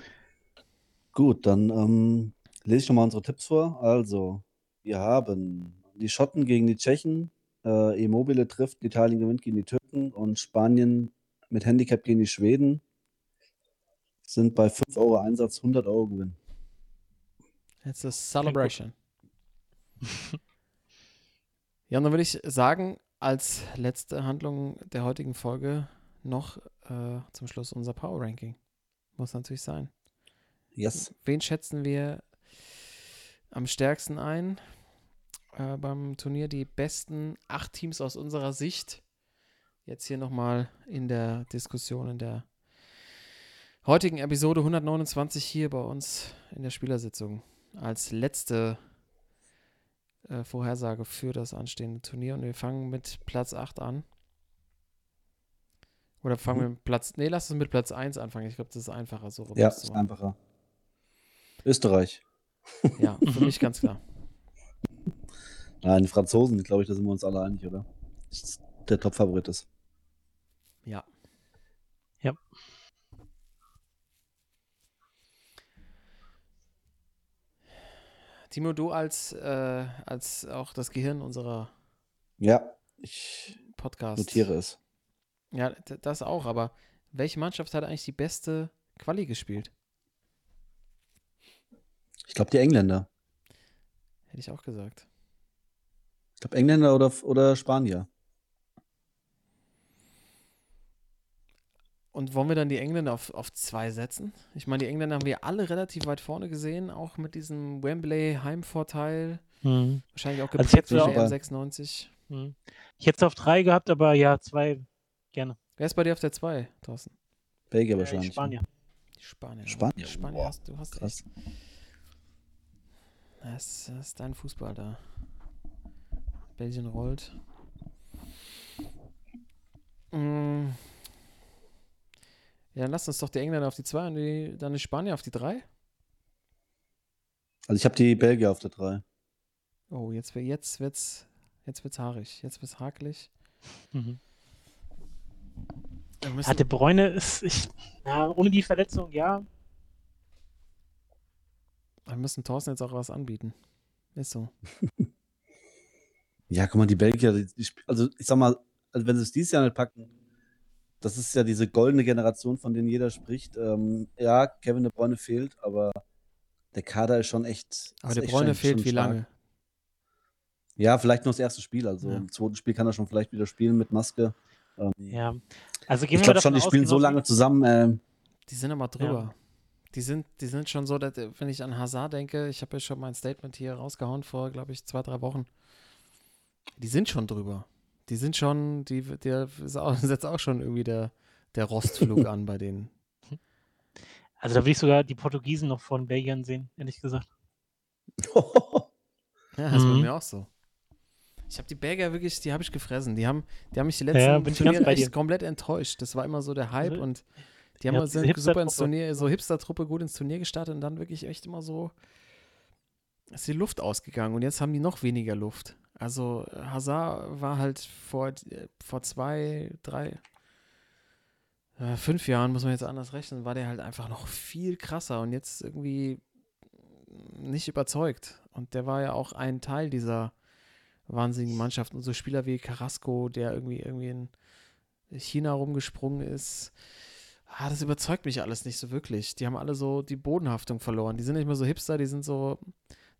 Gut, dann ähm, lese ich nochmal unsere Tipps vor. Also, wir haben die Schotten gegen die Tschechen, äh, Immobile trifft, Italien gewinnt gegen die Türken und Spanien mit Handicap gegen die Schweden. Sind bei 5 Euro Einsatz 100 Euro Gewinn. Jetzt ist Celebration. ja, und dann würde ich sagen, als letzte Handlung der heutigen Folge noch äh, zum Schluss unser Power Ranking. Muss natürlich sein. Yes. Wen schätzen wir am stärksten ein äh, beim Turnier? Die besten acht Teams aus unserer Sicht. Jetzt hier nochmal in der Diskussion, in der heutigen Episode 129 hier bei uns in der Spielersitzung. Als letzte äh, Vorhersage für das anstehende Turnier. Und wir fangen mit Platz 8 an. Oder fangen Mhm. wir mit Platz. Nee, lass uns mit Platz 1 anfangen. Ich glaube, das ist einfacher so. rum Ja, ist einfacher. Österreich. Ja, für mich ganz klar. Nein, die Franzosen, glaube ich, da sind wir uns alle einig, oder? Der Top-Favorit ist. Ja. Ja. Timo, du als, äh, als auch das Gehirn unserer Ja, ich Podcasts. notiere es. Ja, das auch, aber welche Mannschaft hat eigentlich die beste Quali gespielt? Ich glaube, die Engländer. Hätte ich auch gesagt. Ich glaube, Engländer oder, oder Spanier. Und wollen wir dann die Engländer auf, auf zwei setzen? Ich meine, die Engländer haben wir alle relativ weit vorne gesehen, auch mit diesem Wembley-Heimvorteil. Mhm. Wahrscheinlich auch Also ich geprägt hätte durch auch- die M96. Mhm. Ich hätte es auf drei gehabt, aber ja, zwei gerne. Wer ist bei dir auf der 2, Thorsten? Belgier Äh, wahrscheinlich. ne? Spanier. Die Spanier. ne? Spanier, Die Spanier hast, du hast Krass. echt. Das, das ist dein Fußball da. Belgien rollt. Mm. Ja, dann lass uns doch die Engländer auf die 2 und die, dann die Spanier auf die 3. Also ich habe die Belgier auf der 3. Oh, jetzt, jetzt wird's, jetzt wird's haarig. Jetzt wird's hakelig. Mhm. Müssen, Hatte Bräune ist, ich, ja, ohne die Verletzung, ja. wir müssen Thorsten jetzt auch was anbieten. Ist so. Ja, guck mal, die Belgier, die, also ich sag mal, also wenn sie es dieses Jahr nicht packen, das ist ja diese goldene Generation, von denen jeder spricht. Ähm, ja, Kevin De Bruyne fehlt, aber der Kader ist schon echt. Aber ist der echt fehlt schon wie stark. lange? Ja, vielleicht nur das erste Spiel. Also Ja. im zweiten Spiel kann er schon vielleicht wieder spielen mit Maske. Ähm, Ja. Also gehen ich glaube schon, die spielen so lange zusammen. Ähm, Die sind aber drüber. Die sind, die sind schon so, dass, wenn ich an Hazard denke, ich habe ja schon mein Statement hier rausgehauen vor, glaube ich, zwei, drei Wochen. Die sind schon drüber. Die sind schon, die, der setzt auch schon irgendwie der, der Rostflug an bei denen. Also da will ich sogar die Portugiesen noch vor den Belgiern sehen, ehrlich gesagt. Ja, das Mhm. mir auch so. Ich habe die Belgier wirklich, die habe ich gefressen. Die haben, die haben mich die letzten Ja, bin Turniere echt komplett enttäuscht. Das war immer so der Hype Also, und die haben ja, sind super ins. Turnier, so Hipster-Truppe gut ins Turnier gestartet und dann wirklich echt immer so ist die Luft ausgegangen und jetzt haben die noch weniger Luft. Also Hazard war halt vor, äh, vor zwei, drei, äh, fünf Jahren, muss man jetzt anders rechnen, war der halt einfach noch viel krasser und jetzt irgendwie nicht überzeugt. Und der war ja auch ein Teil dieser wahnsinnigen Mannschaft. Und so Spieler wie Carrasco, der irgendwie irgendwie ein China rumgesprungen ist. Ah, das überzeugt mich alles nicht so wirklich. Die haben alle so die Bodenhaftung verloren. Die sind nicht mehr so Hipster, die sind so,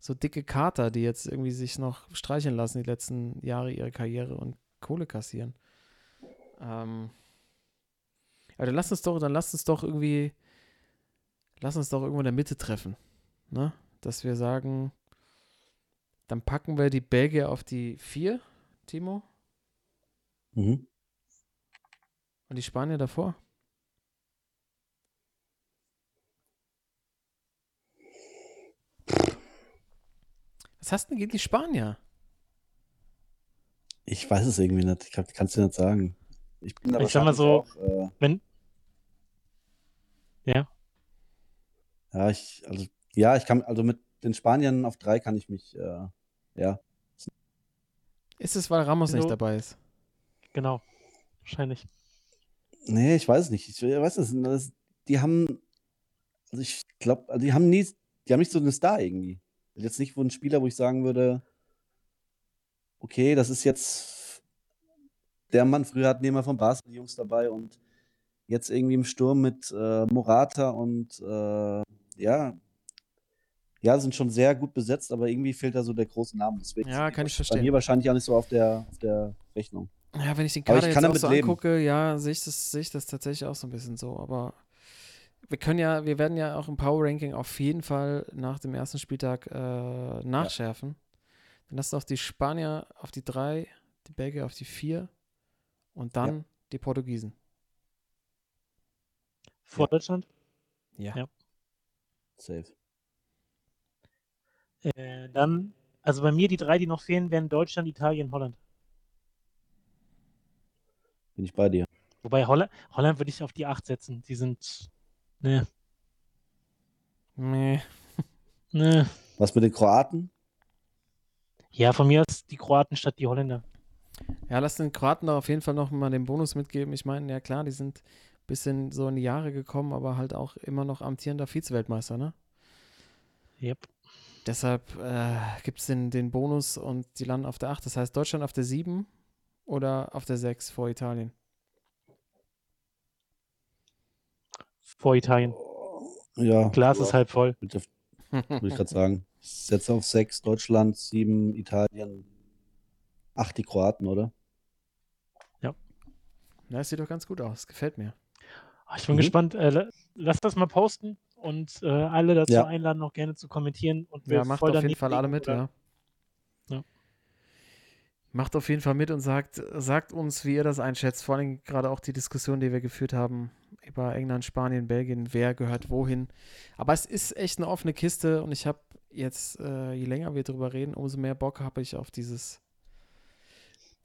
so dicke Kater, die jetzt irgendwie sich noch streicheln lassen die letzten Jahre ihrer Karriere und Kohle kassieren. Ähm, aber dann lass uns doch, dann lass uns doch irgendwie, lass uns doch irgendwo in der Mitte treffen. Ne? Dass wir sagen, dann packen wir die Belgier auf die 4, Timo, Mhm. und die Spanier davor. Was hast du denn gegen die Spanier? Ich weiß es irgendwie nicht. Ich kann es dir nicht sagen. Ich bin da Ich sag mal so, Auch, äh, Wenn. Ja. ja, ich, also, ja, ich kann, also mit den Spaniern auf drei kann ich mich, äh, ja. Ist es, weil Ramos nicht dabei ist? Genau. Wahrscheinlich. Nee, ich weiß es nicht. Ich weiß es nicht. Die haben, also ich glaube, also die haben nie, die haben nicht so einen Star irgendwie. Jetzt nicht wo ein Spieler, wo ich sagen würde, okay, das ist jetzt der Mann. Früher hatten die immer von Basel die Jungs dabei und jetzt irgendwie im Sturm mit äh, Morata und äh, ja, ja, sind schon sehr gut besetzt, aber irgendwie fehlt da so der große Name. Deswegen Ja, kann ich Bei verstehen. mir wahrscheinlich auch nicht so auf der, auf der Rechnung. Ja, wenn ich den ich Kader kann jetzt auch so leben. angucke, ja, sehe ich, das, sehe ich das tatsächlich auch so ein bisschen so. Aber wir können ja, wir werden ja auch im Power Ranking auf jeden Fall nach dem ersten Spieltag äh, nachschärfen. Dann lass doch die Spanier auf die drei, die Belgier auf die vier und dann die Portugiesen. Vor Ja. Deutschland. Ja. Ja. Safe. Äh, dann, also bei mir die drei, die noch fehlen, wären Deutschland, Italien, Holland. Bin ich bei dir. Wobei Holland, Holland würde ich auf die 8 setzen. Die sind. Ne, Nee. ne. Was mit den Kroaten? Ja, von mir aus die Kroaten statt die Holländer. Ja, lass den Kroaten da auf jeden Fall noch mal den Bonus mitgeben. Ich meine, ja klar, die sind ein bisschen so in die Jahre gekommen, aber halt auch immer noch amtierender Vize-Weltmeister, ne? Yep. Deshalb äh, gibt es den, den Bonus und die landen auf der 8. Das heißt, Deutschland auf der 7 oder auf der 6 vor Italien. Vor Italien. Ja. Glas ja, ist halb voll. Würde ich, gerade sagen. Ich setze auf sechs Deutschland, sieben Italien, acht die Kroaten, oder? Ja, das sieht doch ganz gut aus. Gefällt mir. Ah, Ich bin Mhm. gespannt. Äh, la- lass das mal posten und äh, alle dazu Ja. einladen, auch gerne zu kommentieren. Und Ja, wir macht voll auf jeden Fall alle mit, oder- ja. Ja. Macht auf jeden Fall mit und sagt, sagt uns, wie ihr das einschätzt. Vor allem gerade auch die Diskussion, die wir geführt haben über England, Spanien, Belgien, wer gehört wohin. Aber es ist echt eine offene Kiste und ich habe jetzt, äh, je länger wir drüber reden, umso mehr Bock habe ich auf dieses,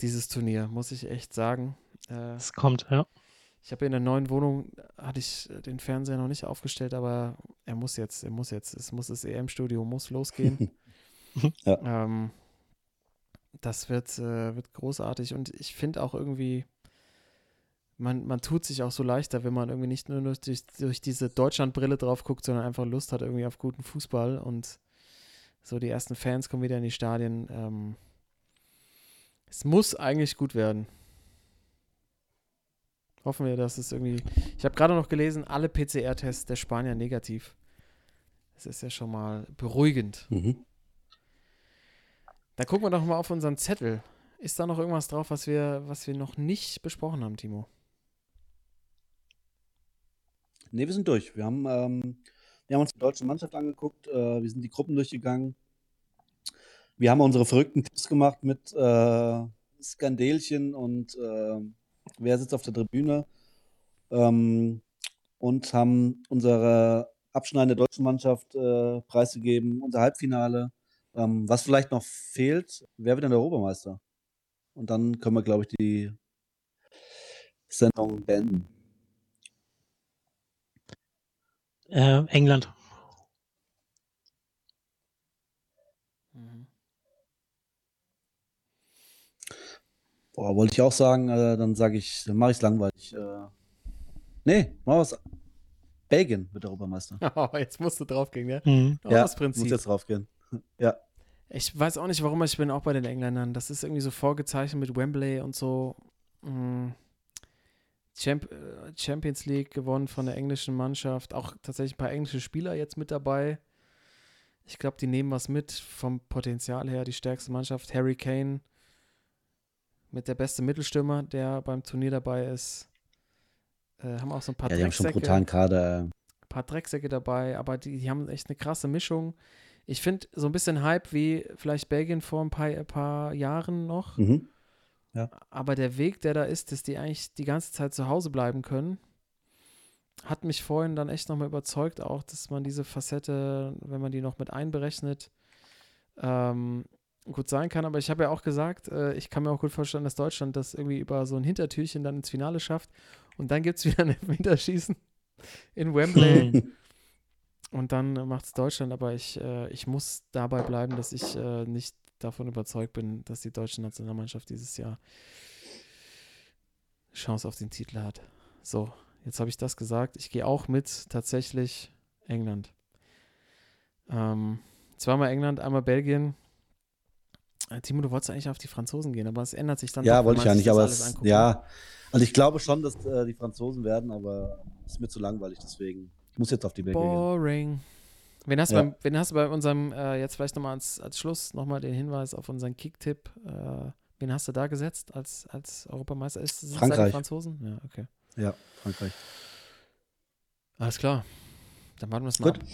dieses Turnier, muss ich echt sagen. Äh, Es kommt, ja. ich habe in der neuen Wohnung, hatte ich den Fernseher noch nicht aufgestellt, aber er muss jetzt, er muss jetzt, es muss das EM-Studio muss losgehen. Ja. ähm, das wird, äh, wird großartig und ich finde auch irgendwie, man, man tut sich auch so leichter, wenn man irgendwie nicht nur durch, durch, diese Deutschlandbrille drauf guckt, sondern einfach Lust hat irgendwie auf guten Fußball und so die ersten Fans kommen wieder in die Stadien. Ähm, es muss eigentlich gut werden. Hoffen wir, dass es irgendwie. Ich habe gerade noch gelesen, alle PCR-Tests der Spanier negativ. Das ist ja schon mal beruhigend. Mhm. Dann gucken wir doch mal auf unseren Zettel. Ist da noch irgendwas drauf, was wir, was wir noch nicht besprochen haben, Timo? Ne, wir sind durch. Wir haben, ähm, wir haben uns die deutsche Mannschaft angeguckt, äh, wir sind die Gruppen durchgegangen. Wir haben unsere verrückten Tipps gemacht mit äh, Skandelchen und äh, wer sitzt auf der Tribüne ähm, und haben unsere abschneidende deutsche Mannschaft äh, preisgegeben, unser Halbfinale. Ähm, was vielleicht noch fehlt, wer wird denn der Europameister? Und dann können wir, glaube ich, die Sendung beenden. Äh, England. Boah, wollte ich auch sagen, äh, dann sage ich, dann mache ich es langweilig. Äh, nee, mach was. Belgien wird Europameister. Oh, jetzt musst du draufgehen, ja? Mhm. Oh, ja, das muss Prinzip. jetzt draufgehen. ja, Ich weiß auch nicht, warum, ich bin auch bei den Engländern. Das ist irgendwie so vorgezeichnet mit Wembley und so. Mm. Äh, Champions League gewonnen von der englischen Mannschaft. Auch tatsächlich ein paar englische Spieler jetzt mit dabei. Ich glaube, die nehmen was mit vom Potenzial her. Die stärkste Mannschaft, Harry Kane, mit der beste Mittelstürmer, der beim Turnier dabei ist. Äh, haben auch so ein paar Ja, die haben schon brutalen Kader. ein paar Drecksäcke dabei, aber die, die haben echt eine krasse Mischung. Ich finde so ein bisschen Hype wie vielleicht Belgien vor ein paar, ein paar Jahren noch. Mhm. Aber der Weg, der da ist, dass die eigentlich die ganze Zeit zu Hause bleiben können, hat mich vorhin dann echt nochmal überzeugt, auch, dass man diese Facette, wenn man die noch mit einberechnet, ähm, gut sein kann. Aber ich habe ja auch gesagt, äh, ich kann mir auch gut vorstellen, dass Deutschland das irgendwie über so ein Hintertürchen dann ins Finale schafft. Und dann gibt es wieder ein Winterschießen in Wembley. Und dann macht es Deutschland, aber ich, äh, ich muss dabei bleiben, dass ich äh, nicht davon überzeugt bin, dass die deutsche Nationalmannschaft dieses Jahr Chance auf den Titel hat. So, jetzt habe ich das gesagt. Ich gehe auch mit tatsächlich England. Ähm, zweimal England, einmal Belgien. Äh, Timo, du wolltest eigentlich auf die Franzosen gehen, aber es ändert sich dann. Ja, wollte ich ja nicht, aber es, ja, also ich glaube schon, dass äh, die Franzosen werden, aber es ist mir zu langweilig, deswegen. Ich muss jetzt auf die gehen. Boring. Wen hast, du Ja. beim, wen hast du bei unserem, äh, jetzt vielleicht nochmal als, als Schluss nochmal den Hinweis auf unseren Kick-Tipp. Äh, wen hast du da gesetzt als, als Europameister? Ist es Frankreich. Franzosen? Ja, okay. Ja, Frankreich. Alles klar. Dann warten wir es mal Gut. ab.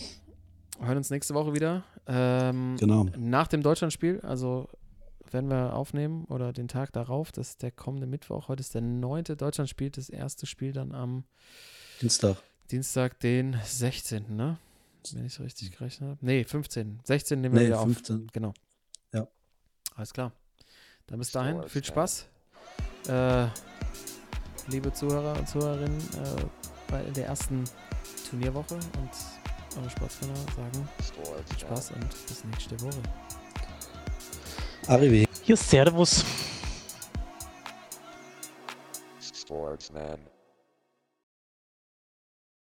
Hören uns nächste Woche wieder. Ähm, Genau. Nach dem Deutschlandspiel, also werden wir aufnehmen oder den Tag darauf, das ist der kommende Mittwoch. Heute ist der neunte Deutschlandspiel, das erste Spiel dann am Dienstag. Dienstag, den 16., ne? Wenn ich es richtig gerechnet habe. Nee, 15. 16 nehmen wir Nee, wieder auf. 15. Genau. Ja. Alles klar. Dann bis So dahin, als viel. Spaß. Äh, liebe Zuhörer und Zuhörerinnen, äh, bei der ersten Turnierwoche und eure Sportsmänner sagen viel Spaß und bis nächste Woche. Arrivé. Hier, Servus. Sportsman.